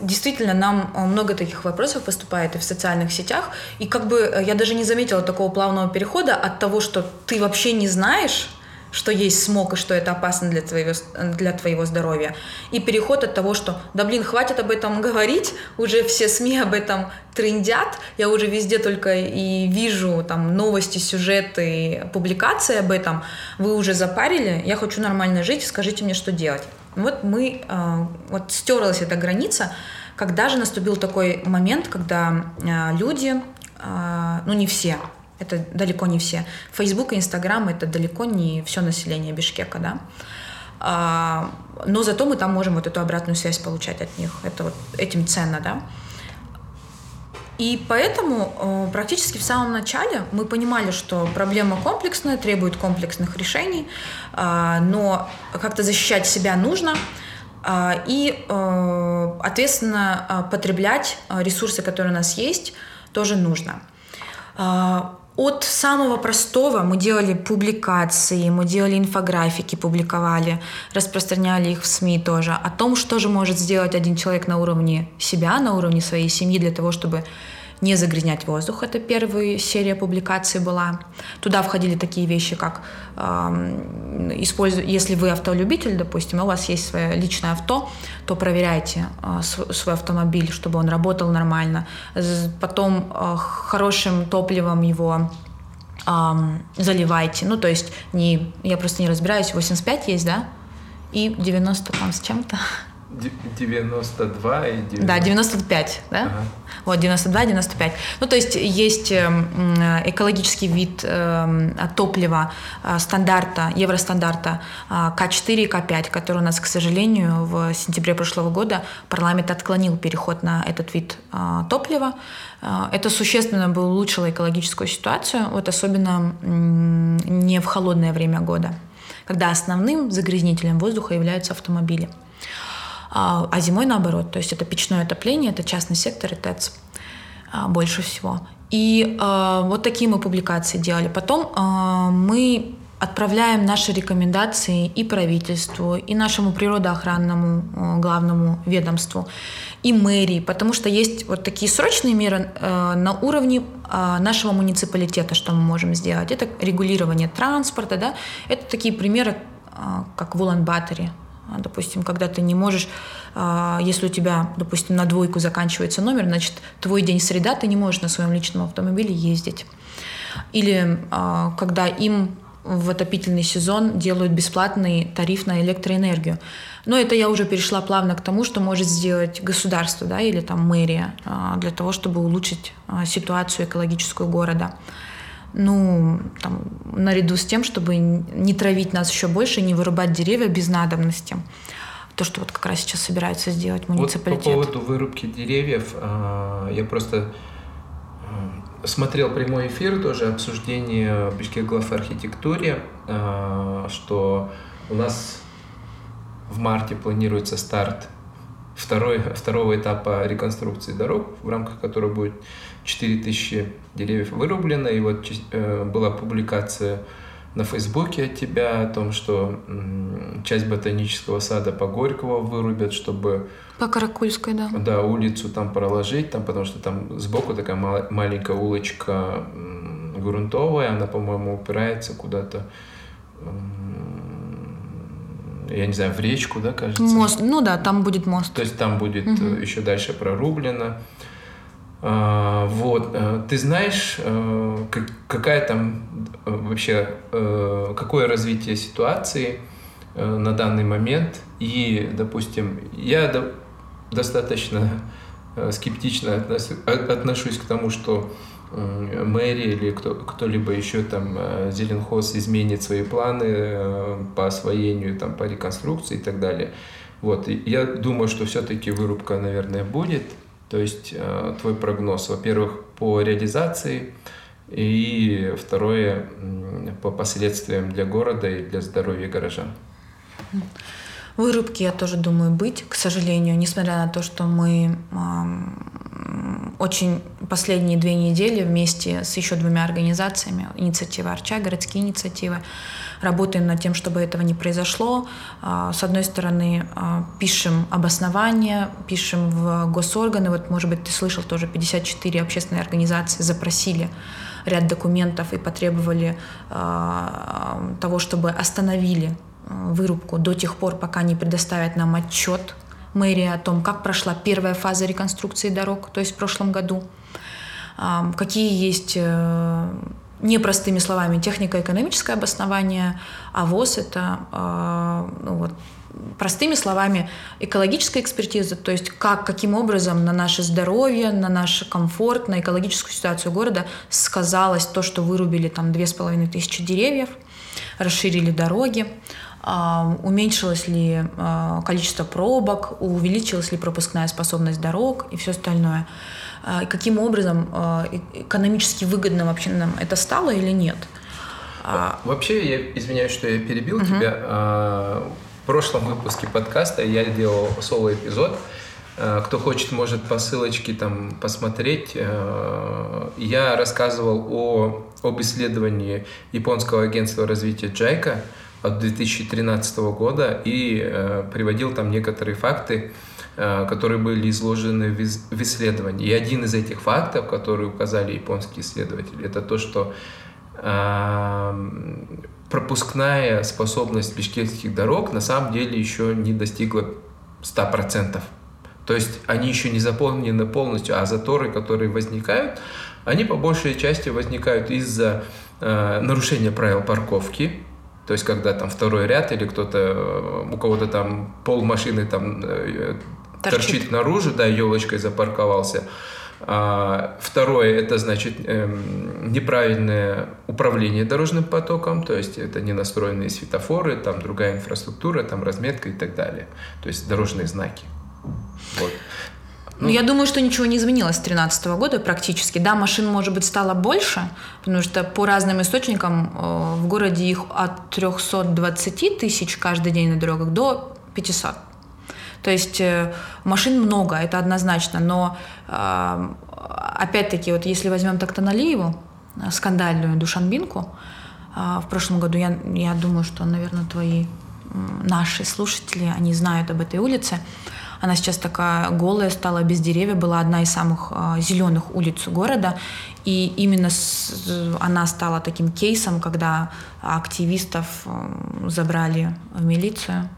Действительно, нам много таких вопросов поступает и в социальных сетях, и как бы э, я даже не заметила такого плавного перехода от того, что ты вообще не знаешь, что есть смог и что это опасно для твоего, для твоего здоровья. И переход от того, что, да блин, хватит об этом говорить, уже все СМИ об этом трендят, я уже везде только и вижу там новости, сюжеты, публикации об этом, вы уже запарили, я хочу нормально жить, скажите мне, что делать. Вот мы, э, вот стерлась эта граница, когда же наступил такой момент, когда э, люди, э, ну не все, это далеко не все. Фейсбук и Инстаграм это далеко не все население Бишкека, да. А, но зато мы там можем вот эту обратную связь получать от них. Это вот этим ценно, да. И поэтому э, практически в самом начале мы понимали, что проблема комплексная, требует комплексных решений, э, но как-то защищать себя нужно э, и э, ответственно э, потреблять ресурсы, которые у нас есть, тоже нужно. От самого простого мы делали публикации, мы делали инфографики, публиковали, распространяли их в СМИ тоже, о том, что же может сделать один человек на уровне себя, на уровне своей семьи для того, чтобы не загрязнять воздух. Это первая серия публикаций была. Туда входили такие вещи, как э, используй, если вы автолюбитель, допустим, у вас есть свое личное авто, то проверяйте э, свой автомобиль, чтобы он работал нормально. Потом э, хорошим топливом его заливайте. Ну, то есть не, я просто не разбираюсь, 85 есть, да? И 90 там с чем-то. 92 и 90... Да, 95, да? Ага. Вот, 92, 95. Ну, то есть есть эм, экологический вид эм, топлива э, стандарта, евростандарта К4 и К5, который у нас, к сожалению, в сентябре прошлого года парламент отклонил переход на этот вид э, топлива. Э, это существенно бы улучшило экологическую ситуацию, вот особенно не в холодное время года, когда основным загрязнителем воздуха являются автомобили. А, а зимой наоборот. То есть это печное отопление, это частный сектор и ТЭЦ а, больше всего. И э, вот такие мы публикации делали. Потом мы отправляем наши рекомендации и правительству, и нашему природоохранному главному ведомству, и мэрии, потому что есть вот такие срочные меры на уровне нашего муниципалитета, что мы можем сделать. Это регулирование транспорта, да, это такие примеры, как в Улан-Баторе, а, допустим, когда ты не можешь, а, если у тебя, допустим, на двойку заканчивается номер, значит, твой день среда, ты не можешь на своем личном автомобиле ездить. Или а, когда им в отопительный сезон делают бесплатный тариф на электроэнергию. Но это я уже перешла плавно к тому, что может сделать государство да, или там мэрия для того, чтобы улучшить ситуацию экологическую города ну, там, наряду с тем, чтобы не травить нас еще больше, не вырубать деревья без надобности. То, что вот как раз сейчас собирается сделать муниципалитет. Вот по поводу вырубки деревьев, а, я просто а, смотрел прямой эфир, тоже обсуждение Бишкек глав архитектуре, а, что у нас в марте планируется старт второй, второго этапа реконструкции дорог, в рамках которого будет 4000 деревьев вырублено. И вот э, была публикация на Фейсбуке от тебя о том, что часть ботанического сада по Горького вырубят, чтобы... По Каракульской, да. Да, улицу там проложить, там, потому что там сбоку такая мал- маленькая улочка грунтовая, она, по-моему, упирается куда-то я не знаю, в речку, да, кажется? Мост, ну да, там будет мост. То есть там будет угу. еще дальше прорублено. А, вот, э, ты знаешь, э, какая там вообще, какое развитие ситуации на данный момент? И, допустим, я достаточно скептично отношусь к тому, что мэрия или кто, кто-либо еще там э, Зеленхоз изменит свои планы э, по освоению, там, по реконструкции и так далее. Вот. И я думаю, что все-таки вырубка, наверное, будет. То есть э, твой прогноз, во-первых, по реализации, и второе, по последствиям для города и для здоровья горожан. Вырубки, я тоже думаю, быть, к сожалению, несмотря на то, что мы очень последние две недели вместе с еще двумя организациями, инициатива Арча, городские инициативы, работаем над тем, чтобы этого не произошло. А, с одной стороны, а, пишем обоснования, пишем в госорганы. Вот, может быть, ты слышал, тоже 54 общественные организации запросили ряд документов и потребовали того, чтобы остановили вырубку до тех пор, пока не предоставят нам отчет мэрии о том, как прошла первая фаза реконструкции дорог, то есть в прошлом году, какие есть э, непростыми словами технико-экономическое обоснование, а ВОЗ это э, ну, вот, простыми словами экологическая экспертиза, то есть как, каким образом на наше здоровье, на наш комфорт, на экологическую ситуацию города сказалось то, что вырубили там две с половиной тысячи деревьев, расширили дороги, а, уменьшилось ли а, количество пробок, увеличилась ли пропускная способность дорог и все остальное. А, и каким образом экономически выгодно вообще нам это стало или нет. Вообще, я извиняюсь, что я перебил угу. тебя. В прошлом выпуске подкаста я делал соло-эпизод. Кто хочет, может по ссылочке там посмотреть. Я рассказывал о, об исследовании японского агентства развития Джайка – от 2013 года и э, приводил там некоторые факты, э, которые были изложены в, из, в исследовании. И один из этих фактов, которые указали японские исследователи, это то, что э, пропускная способность бишкекских дорог на самом деле еще не достигла 100%. То есть они еще не заполнены полностью, а заторы, которые возникают, они по большей части возникают из-за э, нарушения правил парковки, то есть, когда там второй ряд или кто-то, э, у кого-то там пол машины там э, торчит, торчит наружу, да, елочкой запарковался. А, второе, это значит эм, неправильное управление дорожным потоком, то есть это не настроенные светофоры, там другая инфраструктура, там разметка и так далее. То есть дорожные знаки. Вот. Ну, я думаю, что ничего не изменилось с 2013 года практически. Да, машин, может быть, стало больше, потому что по разным источникам э, в городе их от 320 тысяч каждый день на дорогах до 500. То есть э, машин много, это однозначно, но э, опять-таки, вот если возьмем Тактаналиеву, скандальную Душанбинку, в прошлом году, я, я думаю, что, наверное, твои наши слушатели, они знают об этой улице. Она сейчас такая голая стала, без деревьев, была одна из самых а, зеленых улиц города. И именно с, она стала таким кейсом, когда активистов забрали в милицию.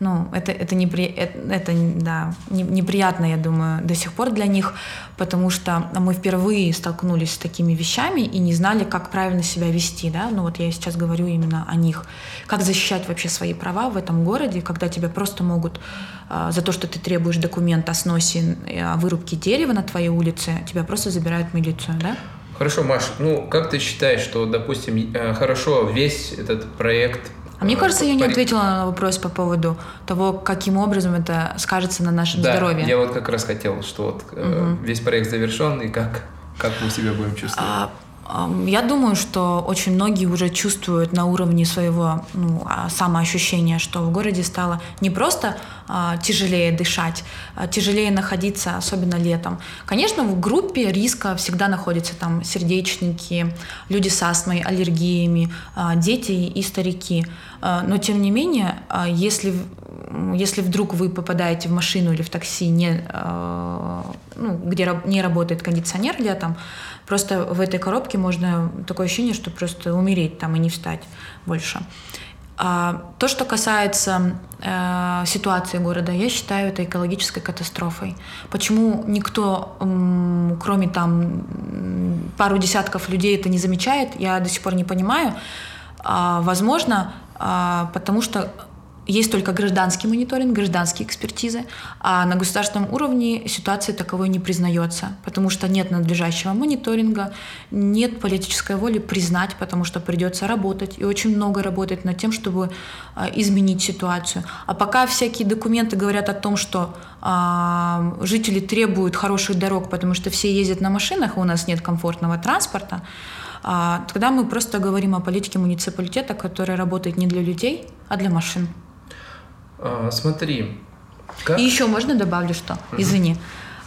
Ну, это, это, непри... это, это да, неприятно, я думаю, до сих пор для них, потому что мы впервые столкнулись с такими вещами и не знали, как правильно себя вести. Да? Ну вот я сейчас говорю именно о них. Как защищать вообще свои права в этом городе, когда тебя просто могут э, за то, что ты требуешь документ о сносе, э, о вырубке дерева на твоей улице, тебя просто забирают в милицию, да? Хорошо, Маш, ну как ты считаешь, что, допустим, э, хорошо весь этот проект а мне кажется, я не ответила на вопрос по поводу того, каким образом это скажется на нашем да, здоровье. Я вот как раз хотел, что вот угу. весь проект завершен, и как, как мы себя будем чувствовать? А, я думаю, что очень многие уже чувствуют на уровне своего ну, а, самоощущения, что в городе стало не просто тяжелее дышать, а тяжелее находиться, особенно летом. Конечно, в группе риска всегда находятся там сердечники, люди с астмой, аллергиями, а, дети и старики. А, но тем не менее, а, если если вдруг вы попадаете в машину или в такси, не, а, ну, где не работает кондиционер летом, Просто в этой коробке можно такое ощущение, что просто умереть там и не встать больше. А то, что касается э, ситуации города, я считаю это экологической катастрофой. Почему никто, кроме там пару десятков людей, это не замечает, я до сих пор не понимаю. А, возможно, а, потому что есть только гражданский мониторинг, гражданские экспертизы, а на государственном уровне ситуация таковой не признается, потому что нет надлежащего мониторинга, нет политической воли признать, потому что придется работать, и очень много работать над тем, чтобы а, изменить ситуацию. А пока всякие документы говорят о том, что а, жители требуют хороших дорог, потому что все ездят на машинах, у нас нет комфортного транспорта, а, тогда мы просто говорим о политике муниципалитета, которая работает не для людей, а для машин. А, смотри. Как... И еще можно добавлю что? Извини.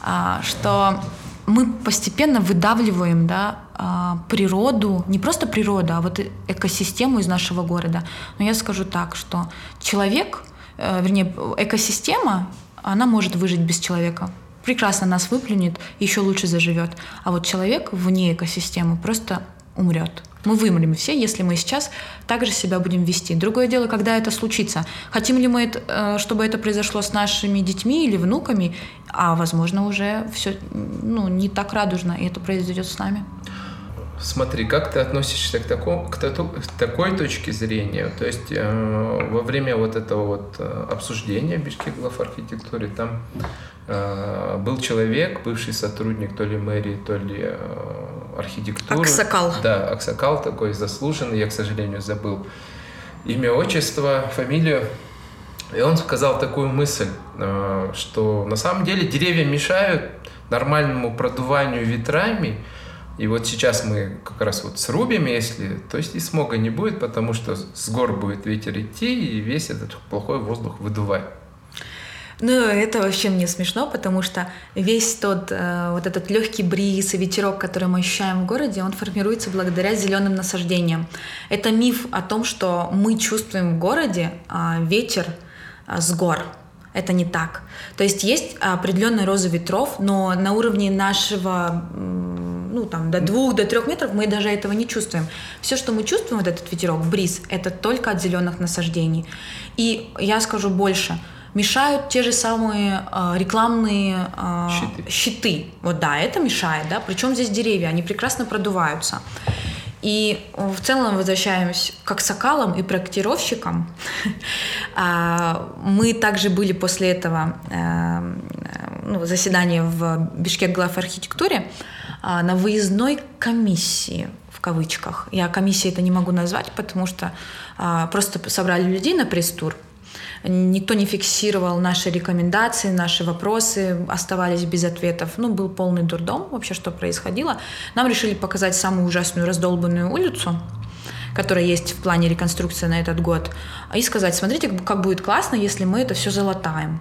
А, что мы постепенно выдавливаем да, а, природу, не просто природу, а вот экосистему из нашего города. Но я скажу так, что человек, э, вернее, экосистема, она может выжить без человека. Прекрасно нас выплюнет, еще лучше заживет. А вот человек вне экосистемы просто умрет. Мы вымрем все, если мы сейчас также себя будем вести. Другое дело, когда это случится. Хотим ли мы, это, э, чтобы это произошло с нашими детьми или внуками, а возможно уже все ну, не так радужно, и это произойдет с нами. Смотри, как ты относишься к, такому, к, к такой точке зрения? То есть э, во время вот этого вот э, обсуждения Бишкек в архитектуре там э, был человек, бывший сотрудник то ли мэрии, то ли э, архитектуры. Аксакал. Да, Аксакал такой заслуженный, я, к сожалению, забыл имя, отчество, фамилию. И он сказал такую мысль, э, что на самом деле деревья мешают нормальному продуванию ветрами, и вот сейчас мы как раз вот срубим, если, то есть и смога не будет, потому что с гор будет ветер идти и весь этот плохой воздух выдувать. Ну, это вообще мне смешно, потому что весь тот э, вот этот легкий бриз и ветерок, который мы ощущаем в городе, он формируется благодаря зеленым насаждениям. Это миф о том, что мы чувствуем в городе э, ветер э, с гор. Это не так. То есть есть определенная роза ветров, но на уровне нашего ну, там, до двух, до трех метров мы даже этого не чувствуем. Все, что мы чувствуем, вот этот ветерок, бриз, это только от зеленых насаждений. И я скажу больше, мешают те же самые э, рекламные э, щиты. щиты. Вот да, это мешает, да. Причем здесь деревья, они прекрасно продуваются. И в целом возвращаемся к аксакалам и проектировщикам. А, мы также были после этого э, ну, заседания в Бишкек глав архитектуре на выездной комиссии в кавычках. Я комиссии это не могу назвать, потому что просто собрали людей на пресс-тур. Никто не фиксировал наши рекомендации, наши вопросы оставались без ответов. Ну, был полный дурдом вообще, что происходило. Нам решили показать самую ужасную раздолбанную улицу, которая есть в плане реконструкции на этот год, и сказать, смотрите, как будет классно, если мы это все залатаем.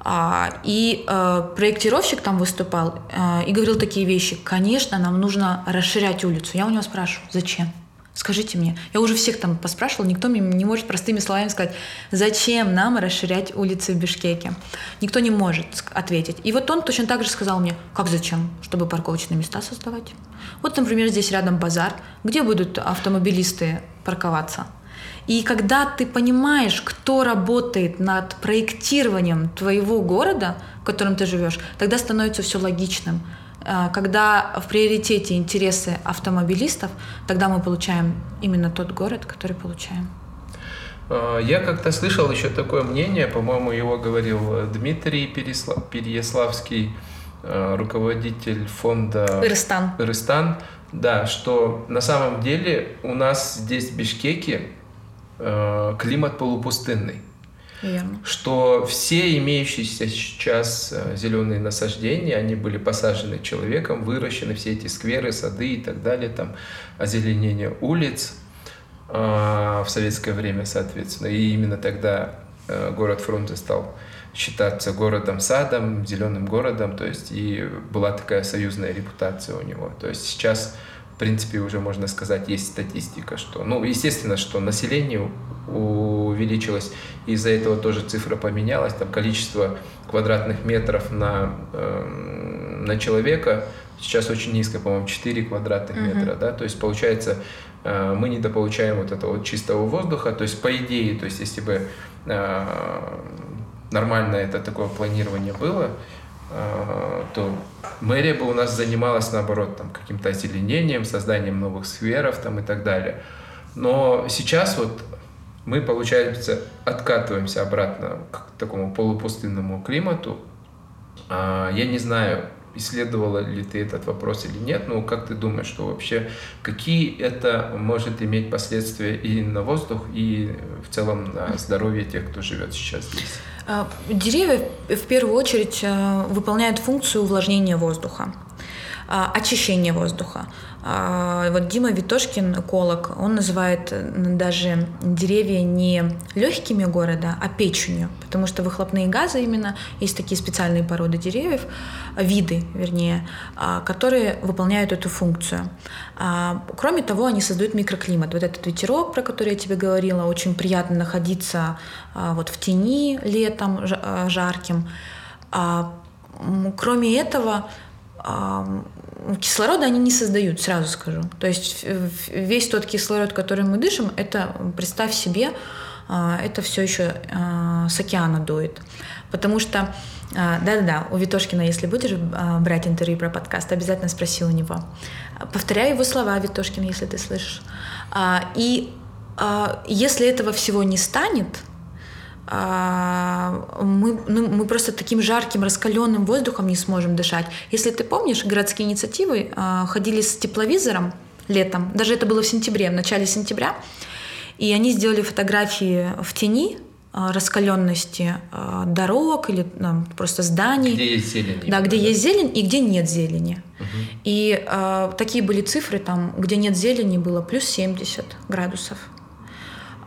А, и э, проектировщик там выступал э, и говорил такие вещи. Конечно, нам нужно расширять улицу. Я у него спрашиваю, зачем? Скажите мне. Я уже всех там поспрашивала, никто мне не может простыми словами сказать, зачем нам расширять улицы в Бишкеке. Никто не может ответить. И вот он точно так же сказал мне, как зачем? Чтобы парковочные места создавать. Вот, например, здесь рядом базар. Где будут автомобилисты парковаться? И когда ты понимаешь, кто работает над проектированием твоего города, в котором ты живешь, тогда становится все логичным. А, когда в приоритете интересы автомобилистов, тогда мы получаем именно тот город, который получаем. А, я как-то слышал еще такое мнение, по-моему, его говорил Дмитрий Переяславский, руководитель фонда Ирстан. Ирстан, да, что на самом деле у нас здесь в Бишкеке Э, климат полупустынный. Верно. Что все имеющиеся сейчас э, зеленые насаждения, они были посажены человеком, выращены все эти скверы, сады и так далее, там озеленение улиц э, в советское время, соответственно. И именно тогда город Фрунзе стал считаться городом-садом, зеленым городом, то есть и была такая союзная репутация у него. То есть сейчас в принципе, уже можно сказать, есть статистика, что, ну, естественно, что население увеличилось, из-за этого тоже цифра поменялась, там количество квадратных метров на, э, на человека сейчас очень низкое, по-моему, 4 квадратных uh-huh. метра, да, то есть получается, э, мы недополучаем вот этого вот чистого воздуха, то есть по идее, то есть если бы э, нормально это такое планирование было, то мэрия бы у нас занималась, наоборот, там, каким-то озеленением, созданием новых скверов там, и так далее. Но сейчас вот мы, получается, откатываемся обратно к такому полупустынному климату. А, я не знаю, исследовала ли ты этот вопрос или нет, но как ты думаешь, что вообще, какие это может иметь последствия и на воздух, и в целом на здоровье тех, кто живет сейчас здесь? А, деревья в первую очередь э, выполняют функцию увлажнения воздуха. А, очищение воздуха. А, вот Дима Витошкин, эколог, он называет даже деревья не легкими города, а печенью, потому что выхлопные газы именно, есть такие специальные породы деревьев, виды, вернее, а, которые выполняют эту функцию. Кроме того, они создают микроклимат. Вот этот ветерок, про который я тебе говорила, очень приятно находиться вот в тени летом жарким. Кроме этого, кислорода они не создают, сразу скажу. То есть весь тот кислород, который мы дышим, это, представь себе, а, это все еще а, с океана дует. Потому что, а, да-да-да, у Витошкина, если будешь брать интервью про подкаст, обязательно спроси у него. Повторяй его слова, Витошкин, если ты слышишь. И если этого всего не станет, мы, ну, мы просто таким жарким, раскаленным воздухом не сможем дышать. Если ты помнишь, городские инициативы а, ходили с тепловизором летом, даже это было в сентябре, в начале сентября, и они сделали фотографии в тени а, раскаленности дорог или ну, просто зданий. Где есть зелень. Да, где да? есть зелень и где нет зелени. Угу. И э, такие были цифры, там, где нет зелени, было плюс 70 градусов.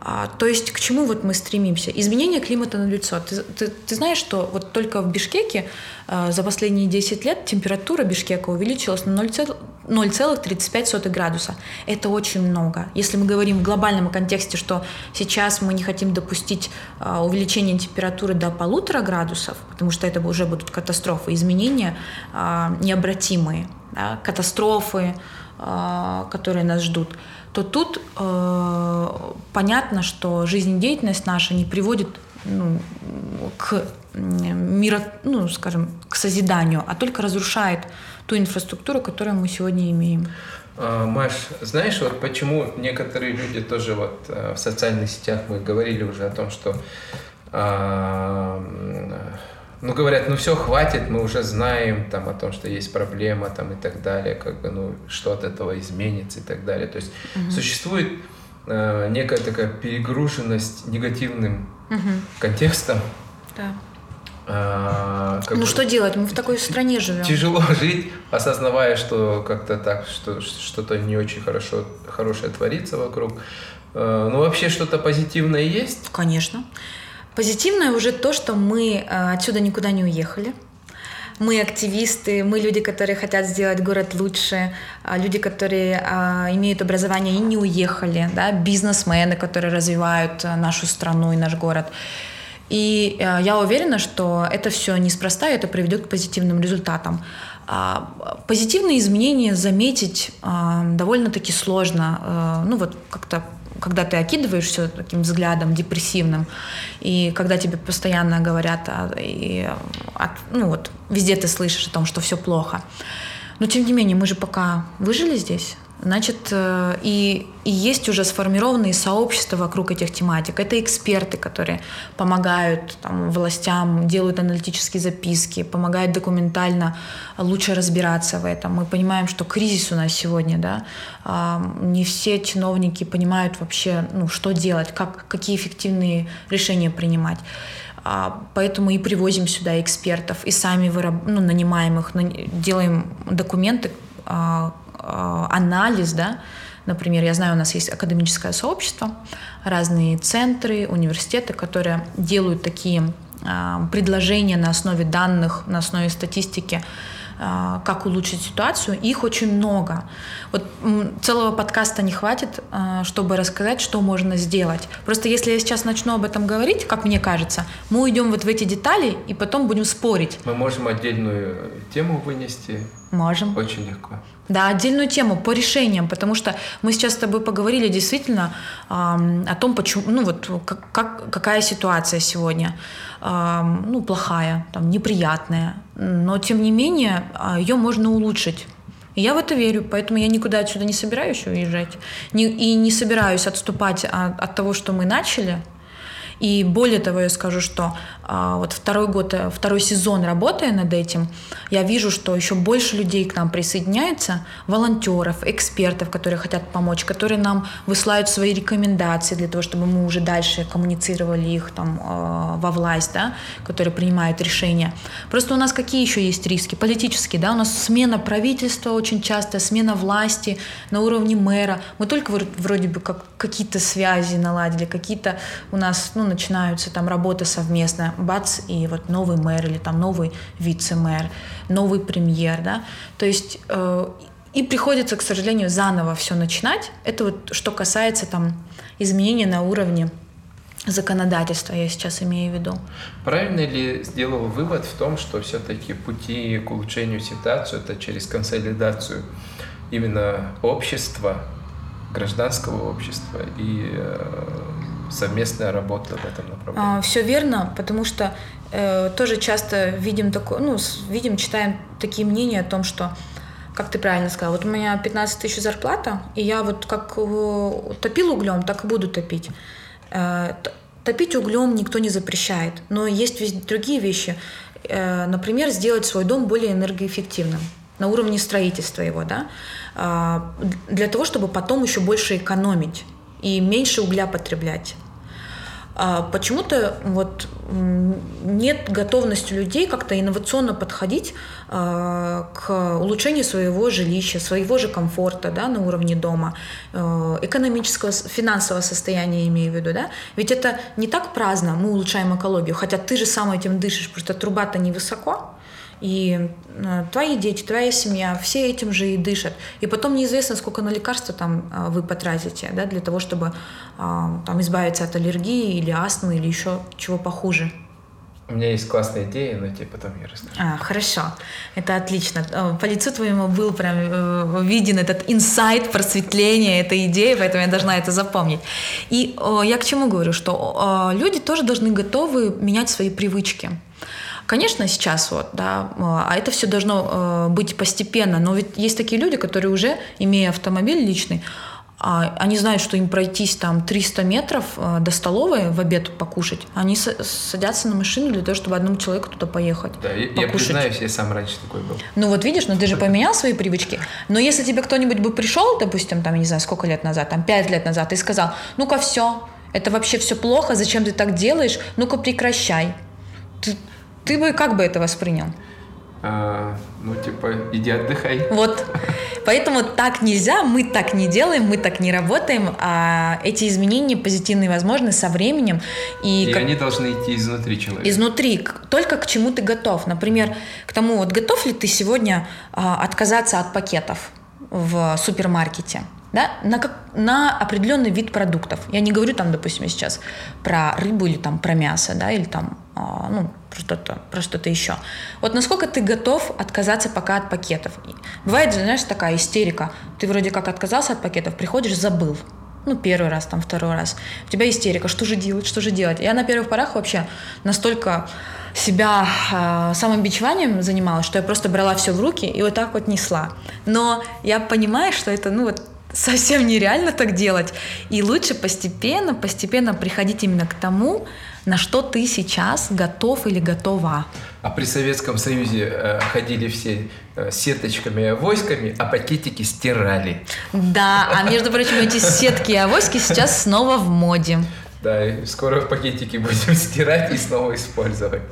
А, то есть к чему вот мы стремимся? Изменение климата на лицо. Ты, ты, ты знаешь, что вот только в Бишкеке а, за последние 10 лет температура Бишкека увеличилась на 0,35 градуса. Это очень много. Если мы говорим в глобальном контексте, что сейчас мы не хотим допустить а, увеличения температуры до полутора градусов, потому что это уже будут катастрофы, изменения а, необратимые, да, катастрофы, а, которые нас ждут – то тут э, понятно, что жизнедеятельность наша не приводит ну, к мира, ну, скажем, к созиданию, а только разрушает ту инфраструктуру, которую мы сегодня имеем. А, Маш, знаешь, вот почему некоторые люди тоже вот э, в социальных сетях мы говорили уже о том, что а, ну, говорят, ну все, хватит, мы уже знаем там о том, что есть проблема там и так далее, как бы, ну, что от этого изменится и так далее. То есть угу. существует э, некая такая перегруженность негативным угу. контекстом. Да. А, ну бы, что делать? Мы в такой стране живем. Тяжело жить, осознавая, что как-то так, что что-то не очень хорошо, хорошее творится вокруг. А, ну вообще что-то позитивное есть? Конечно. Позитивное уже то, что мы э, отсюда никуда не уехали. Мы активисты, мы люди, которые хотят сделать город лучше, а, люди, которые а, имеют образование и не уехали, да, бизнесмены, которые развивают э, нашу страну и наш город. И э, я уверена, что это все неспроста, и это приведет к позитивным результатам. А, позитивные изменения заметить довольно-таки сложно. Ну вот как-то когда ты окидываешь все таким взглядом депрессивным, и когда тебе постоянно говорят, а, и, а, ну вот, везде ты слышишь о том, что все плохо. Но тем не менее, мы же пока выжили здесь, Значит, э, и, и есть уже сформированные сообщества вокруг этих тематик. Это эксперты, которые помогают там, властям, делают аналитические записки, помогают документально лучше разбираться в этом. Мы понимаем, что кризис у нас сегодня, да, не все чиновники понимают вообще, ну, что делать, как, какие эффективные решения принимать. А, поэтому и привозим сюда экспертов, и сами выраб... ну, нанимаем их, делаем документы, а, анализ, да, Например, я знаю, у нас есть академическое сообщество, разные центры, университеты, которые делают такие э, предложения на основе данных, на основе статистики, э, как улучшить ситуацию. Их очень много. Вот целого подкаста не хватит, чтобы рассказать, что можно сделать. Просто если я сейчас начну об этом говорить, как мне кажется, мы уйдем вот в эти детали и потом будем спорить. Мы можем отдельную тему вынести. Можем. Очень легко. Да, отдельную тему по решениям, потому что мы сейчас с тобой поговорили действительно э, о том, почему, ну вот как, как, какая ситуация сегодня, э, ну плохая, там неприятная, но тем не менее э, ее можно улучшить. И я в это верю, поэтому я никуда отсюда не собираюсь уезжать, не, и не собираюсь отступать от, от того, что мы начали. И более того, я скажу, что а, вот второй год, э, второй сезон работая над этим, я вижу, что еще больше людей к нам присоединяется, волонтеров, экспертов, которые хотят помочь, которые нам высылают свои рекомендации для того, чтобы мы уже дальше коммуницировали их там а, во власть, да, которые принимают решения. Просто у нас какие еще есть риски? Политические, да, у нас смена правительства очень часто, смена власти на уровне мэра. Мы только вроде бы как какие-то связи наладили, какие-то у нас, ну, начинаются там работа совместная, бац, и вот новый мэр или там новый вице-мэр, новый премьер, да, то есть э, и приходится, к сожалению, заново все начинать. Это вот что касается там изменения на уровне законодательства, я сейчас имею в виду. Правильно ли сделал вывод в том, что все-таки пути к улучшению ситуации это через консолидацию именно общества, гражданского общества и э, совместная работа в этом направлении. А, все верно, потому что э, тоже часто видим такое, ну, видим, читаем такие мнения о том, что как ты правильно сказала, вот у меня 15 тысяч зарплата, и я вот как э, топил углем, так и буду топить. Э, топить углем никто не запрещает, но есть другие вещи. Э, например, сделать свой дом более энергоэффективным на уровне строительства его, да, а, для того, чтобы потом еще больше экономить и меньше угля потреблять. А почему-то вот нет готовности людей как-то инновационно подходить а, к улучшению своего жилища, своего же комфорта да, на уровне дома, э, экономического, финансового состояния имею в виду. Да? Ведь это не так праздно, мы улучшаем экологию, хотя ты же сам этим дышишь, просто труба-то невысоко, и э, твои дети, твоя семья, все этим же и дышат. И потом неизвестно, сколько на лекарства там э, вы потратите, да, для того, чтобы а, там избавиться от аллергии или астмы или еще чего похуже. У меня есть классная идея, но тебе потом я расскажу. А, хорошо. Это отлично. Э, по лицу твоему был прям виден этот инсайт просветления этой идеи, поэтому я должна это запомнить. И я к чему говорю, что люди тоже должны готовы менять свои привычки. Конечно, сейчас вот, да, а это все должно э, быть постепенно, но ведь есть такие люди, которые уже, имея автомобиль личный, а, они знают, что им пройтись там 300 метров э, до столовой в обед покушать. Они садятся на машину для того, чтобы одному человеку туда поехать. Да, покушать. я признаюсь, я сам раньше такой был. Ну вот видишь, ну ты же поменял свои привычки. Но если тебе кто-нибудь бы пришел, допустим, там, я не знаю, сколько лет назад, там 5 лет назад, и сказал, ну-ка все, это вообще все плохо, зачем ты так делаешь, ну-ка прекращай. Ты, ты бы как бы это воспринял? А, ну, типа, иди отдыхай. Вот. Поэтому так нельзя, мы так не делаем, мы так не работаем, а эти изменения позитивные возможны со временем. И, и как... они должны идти изнутри человека. Изнутри, только к чему ты готов. Например, к тому, вот готов ли ты сегодня а, отказаться от пакетов в супермаркете? Да, на, как, на определенный вид продуктов. Я не говорю там, допустим, сейчас про рыбу или там про мясо, да, или там, а, ну, про что-то, про что-то еще. Вот насколько ты готов отказаться пока от пакетов? Бывает, знаешь, такая истерика. Ты вроде как отказался от пакетов, приходишь, забыл. Ну, первый раз, там, второй раз. У тебя истерика, что же делать, что же делать? Я на первых порах вообще настолько себя э, самобичеванием занималась, что я просто брала все в руки и вот так вот несла. Но я понимаю, что это, ну вот, совсем нереально так делать. И лучше постепенно, постепенно приходить именно к тому, на что ты сейчас готов или готова. А при Советском Союзе э, ходили все э, сеточками и авоськами, а пакетики стирали. Да, а между прочим, эти сетки и авоськи сейчас снова в моде. Да, и скоро пакетики будем стирать и снова использовать.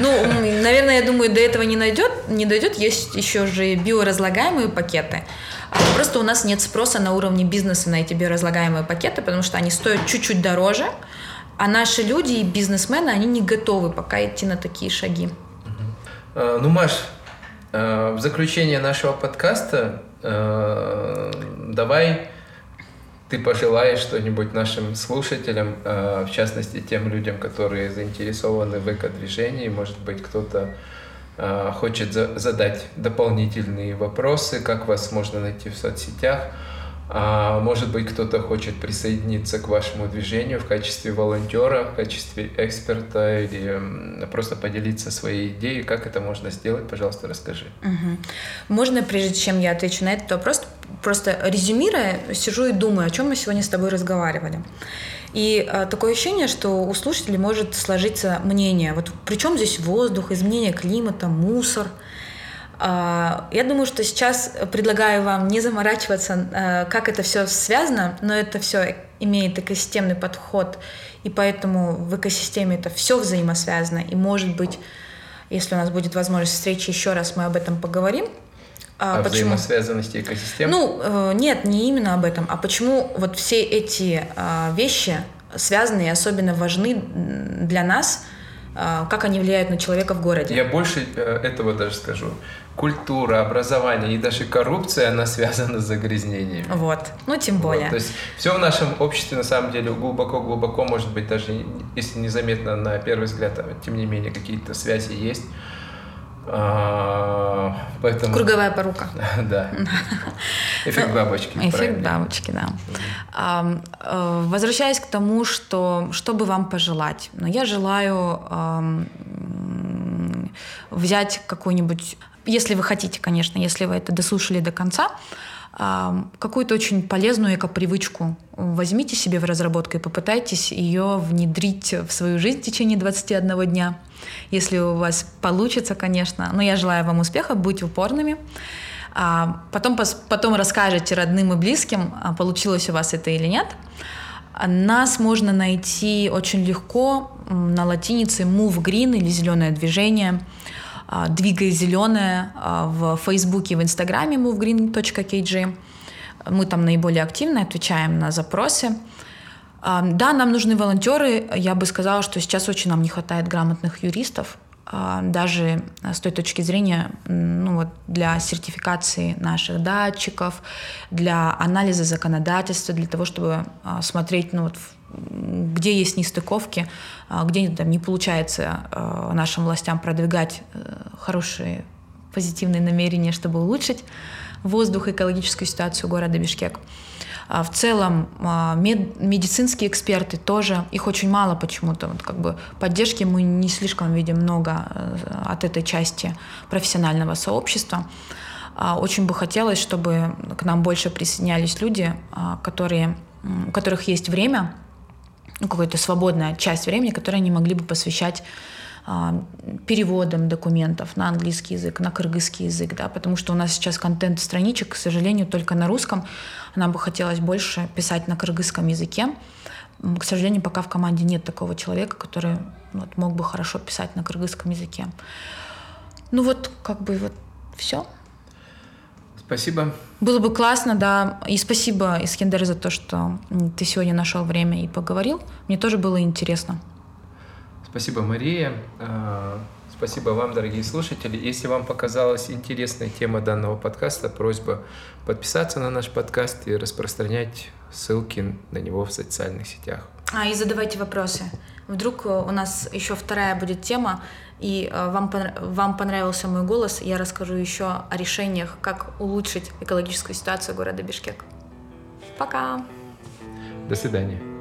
Ну, наверное, я думаю, до этого не, найдет, не дойдет. Есть еще же биоразлагаемые пакеты. Просто у нас нет спроса на уровне бизнеса на эти биоразлагаемые пакеты, потому что они стоят чуть-чуть дороже, а наши люди и бизнесмены, они не готовы пока идти на такие шаги. Uh, ну, Маш, uh, в заключение нашего подкаста uh, давай ты пожелаешь что-нибудь нашим слушателям, в частности тем людям, которые заинтересованы в эко-движении, может быть, кто-то Э, хочет задать дополнительные вопросы, как вас можно найти в соцсетях. А может быть, кто-то хочет присоединиться к вашему движению в качестве волонтера, в качестве эксперта или просто поделиться своей идеей. Как это можно сделать? Пожалуйста, расскажи. Угу. Можно, прежде чем я отвечу на этот вопрос, просто резюмируя, сижу и думаю, о чем мы сегодня с тобой разговаривали. И э, такое ощущение, что у слушателей может сложиться мнение. Вот при чем здесь воздух, изменение климата, мусор? Э, я думаю, что сейчас предлагаю вам не заморачиваться, э, как это все связано, но это все имеет экосистемный подход, и поэтому в экосистеме это все взаимосвязано. И может быть, если у нас будет возможность встречи еще раз, мы об этом поговорим. А, о почему? взаимосвязанности экосистем? Ну, э, нет, не именно об этом, а почему вот все эти э, вещи связаны и особенно важны для нас, э, как они влияют на человека в городе. Я больше э, этого даже скажу. Культура, образование и даже коррупция, она связана с загрязнениями. Вот, ну тем более. Вот, то есть все в нашем обществе на самом деле глубоко-глубоко, может быть, даже если незаметно на первый взгляд, а, тем не менее какие-то связи есть. А, поэтому... Круговая порука. Да. Эффект бабочки. Эффект бабочки, да. Э, возвращаясь к тому, что, что бы вам пожелать. Но ну, я желаю взять какую-нибудь, если вы хотите, конечно, если вы это дослушали до конца, какую-то очень полезную эко-привычку возьмите себе в разработку и попытайтесь ее внедрить в свою жизнь в течение 21 дня. Если у вас получится, конечно. Но я желаю вам успеха, будьте упорными. А потом, потом расскажете родным и близким, а получилось у вас это или нет. Нас можно найти очень легко на латинице Move Green или зеленое движение. А, двигай зеленое а, в Фейсбуке, в Инстаграме movegreen.kg. Мы там наиболее активно отвечаем на запросы. А, да, нам нужны волонтеры. Я бы сказала, что сейчас очень нам не хватает грамотных юристов, даже с той точки зрения ну, вот для сертификации наших датчиков, для анализа законодательства, для того, чтобы смотреть ну, вот, где есть нестыковки, а, где там не получается а, нашим властям продвигать э, хорошие позитивные намерения, чтобы улучшить воздух и экологическую ситуацию города Бишкек. А, в целом мед, медицинские эксперты тоже, их очень мало почему-то. Вот как бы поддержки мы не слишком видим много э, от этой части профессионального сообщества. Очень бы хотелось, чтобы к нам больше присоединялись люди, которые, у которых есть время ну, какая-то свободная часть времени, которую они могли бы посвящать а, переводом документов на английский язык, на кыргызский язык, да, потому что у нас сейчас контент страничек, к сожалению, только на русском. Нам бы хотелось больше писать на кыргызском языке. К сожалению, пока в команде нет такого человека, который вот, мог бы хорошо писать на кыргызском языке. Ну вот, как бы вот все. Спасибо. Было бы классно, да. И спасибо, Искендер, за то, что ты сегодня нашел время и поговорил. Мне тоже было интересно. Спасибо, Мария. А, спасибо вам, дорогие слушатели. Если вам показалась интересная тема данного подкаста, просьба подписаться на наш подкаст и распространять ссылки на него в социальных сетях. А, и задавайте вопросы. Вдруг у нас еще вторая будет тема, и э, вам, вам понравился мой голос, я расскажу еще о решениях, как улучшить экологическую ситуацию города Бишкек. Пока! До свидания.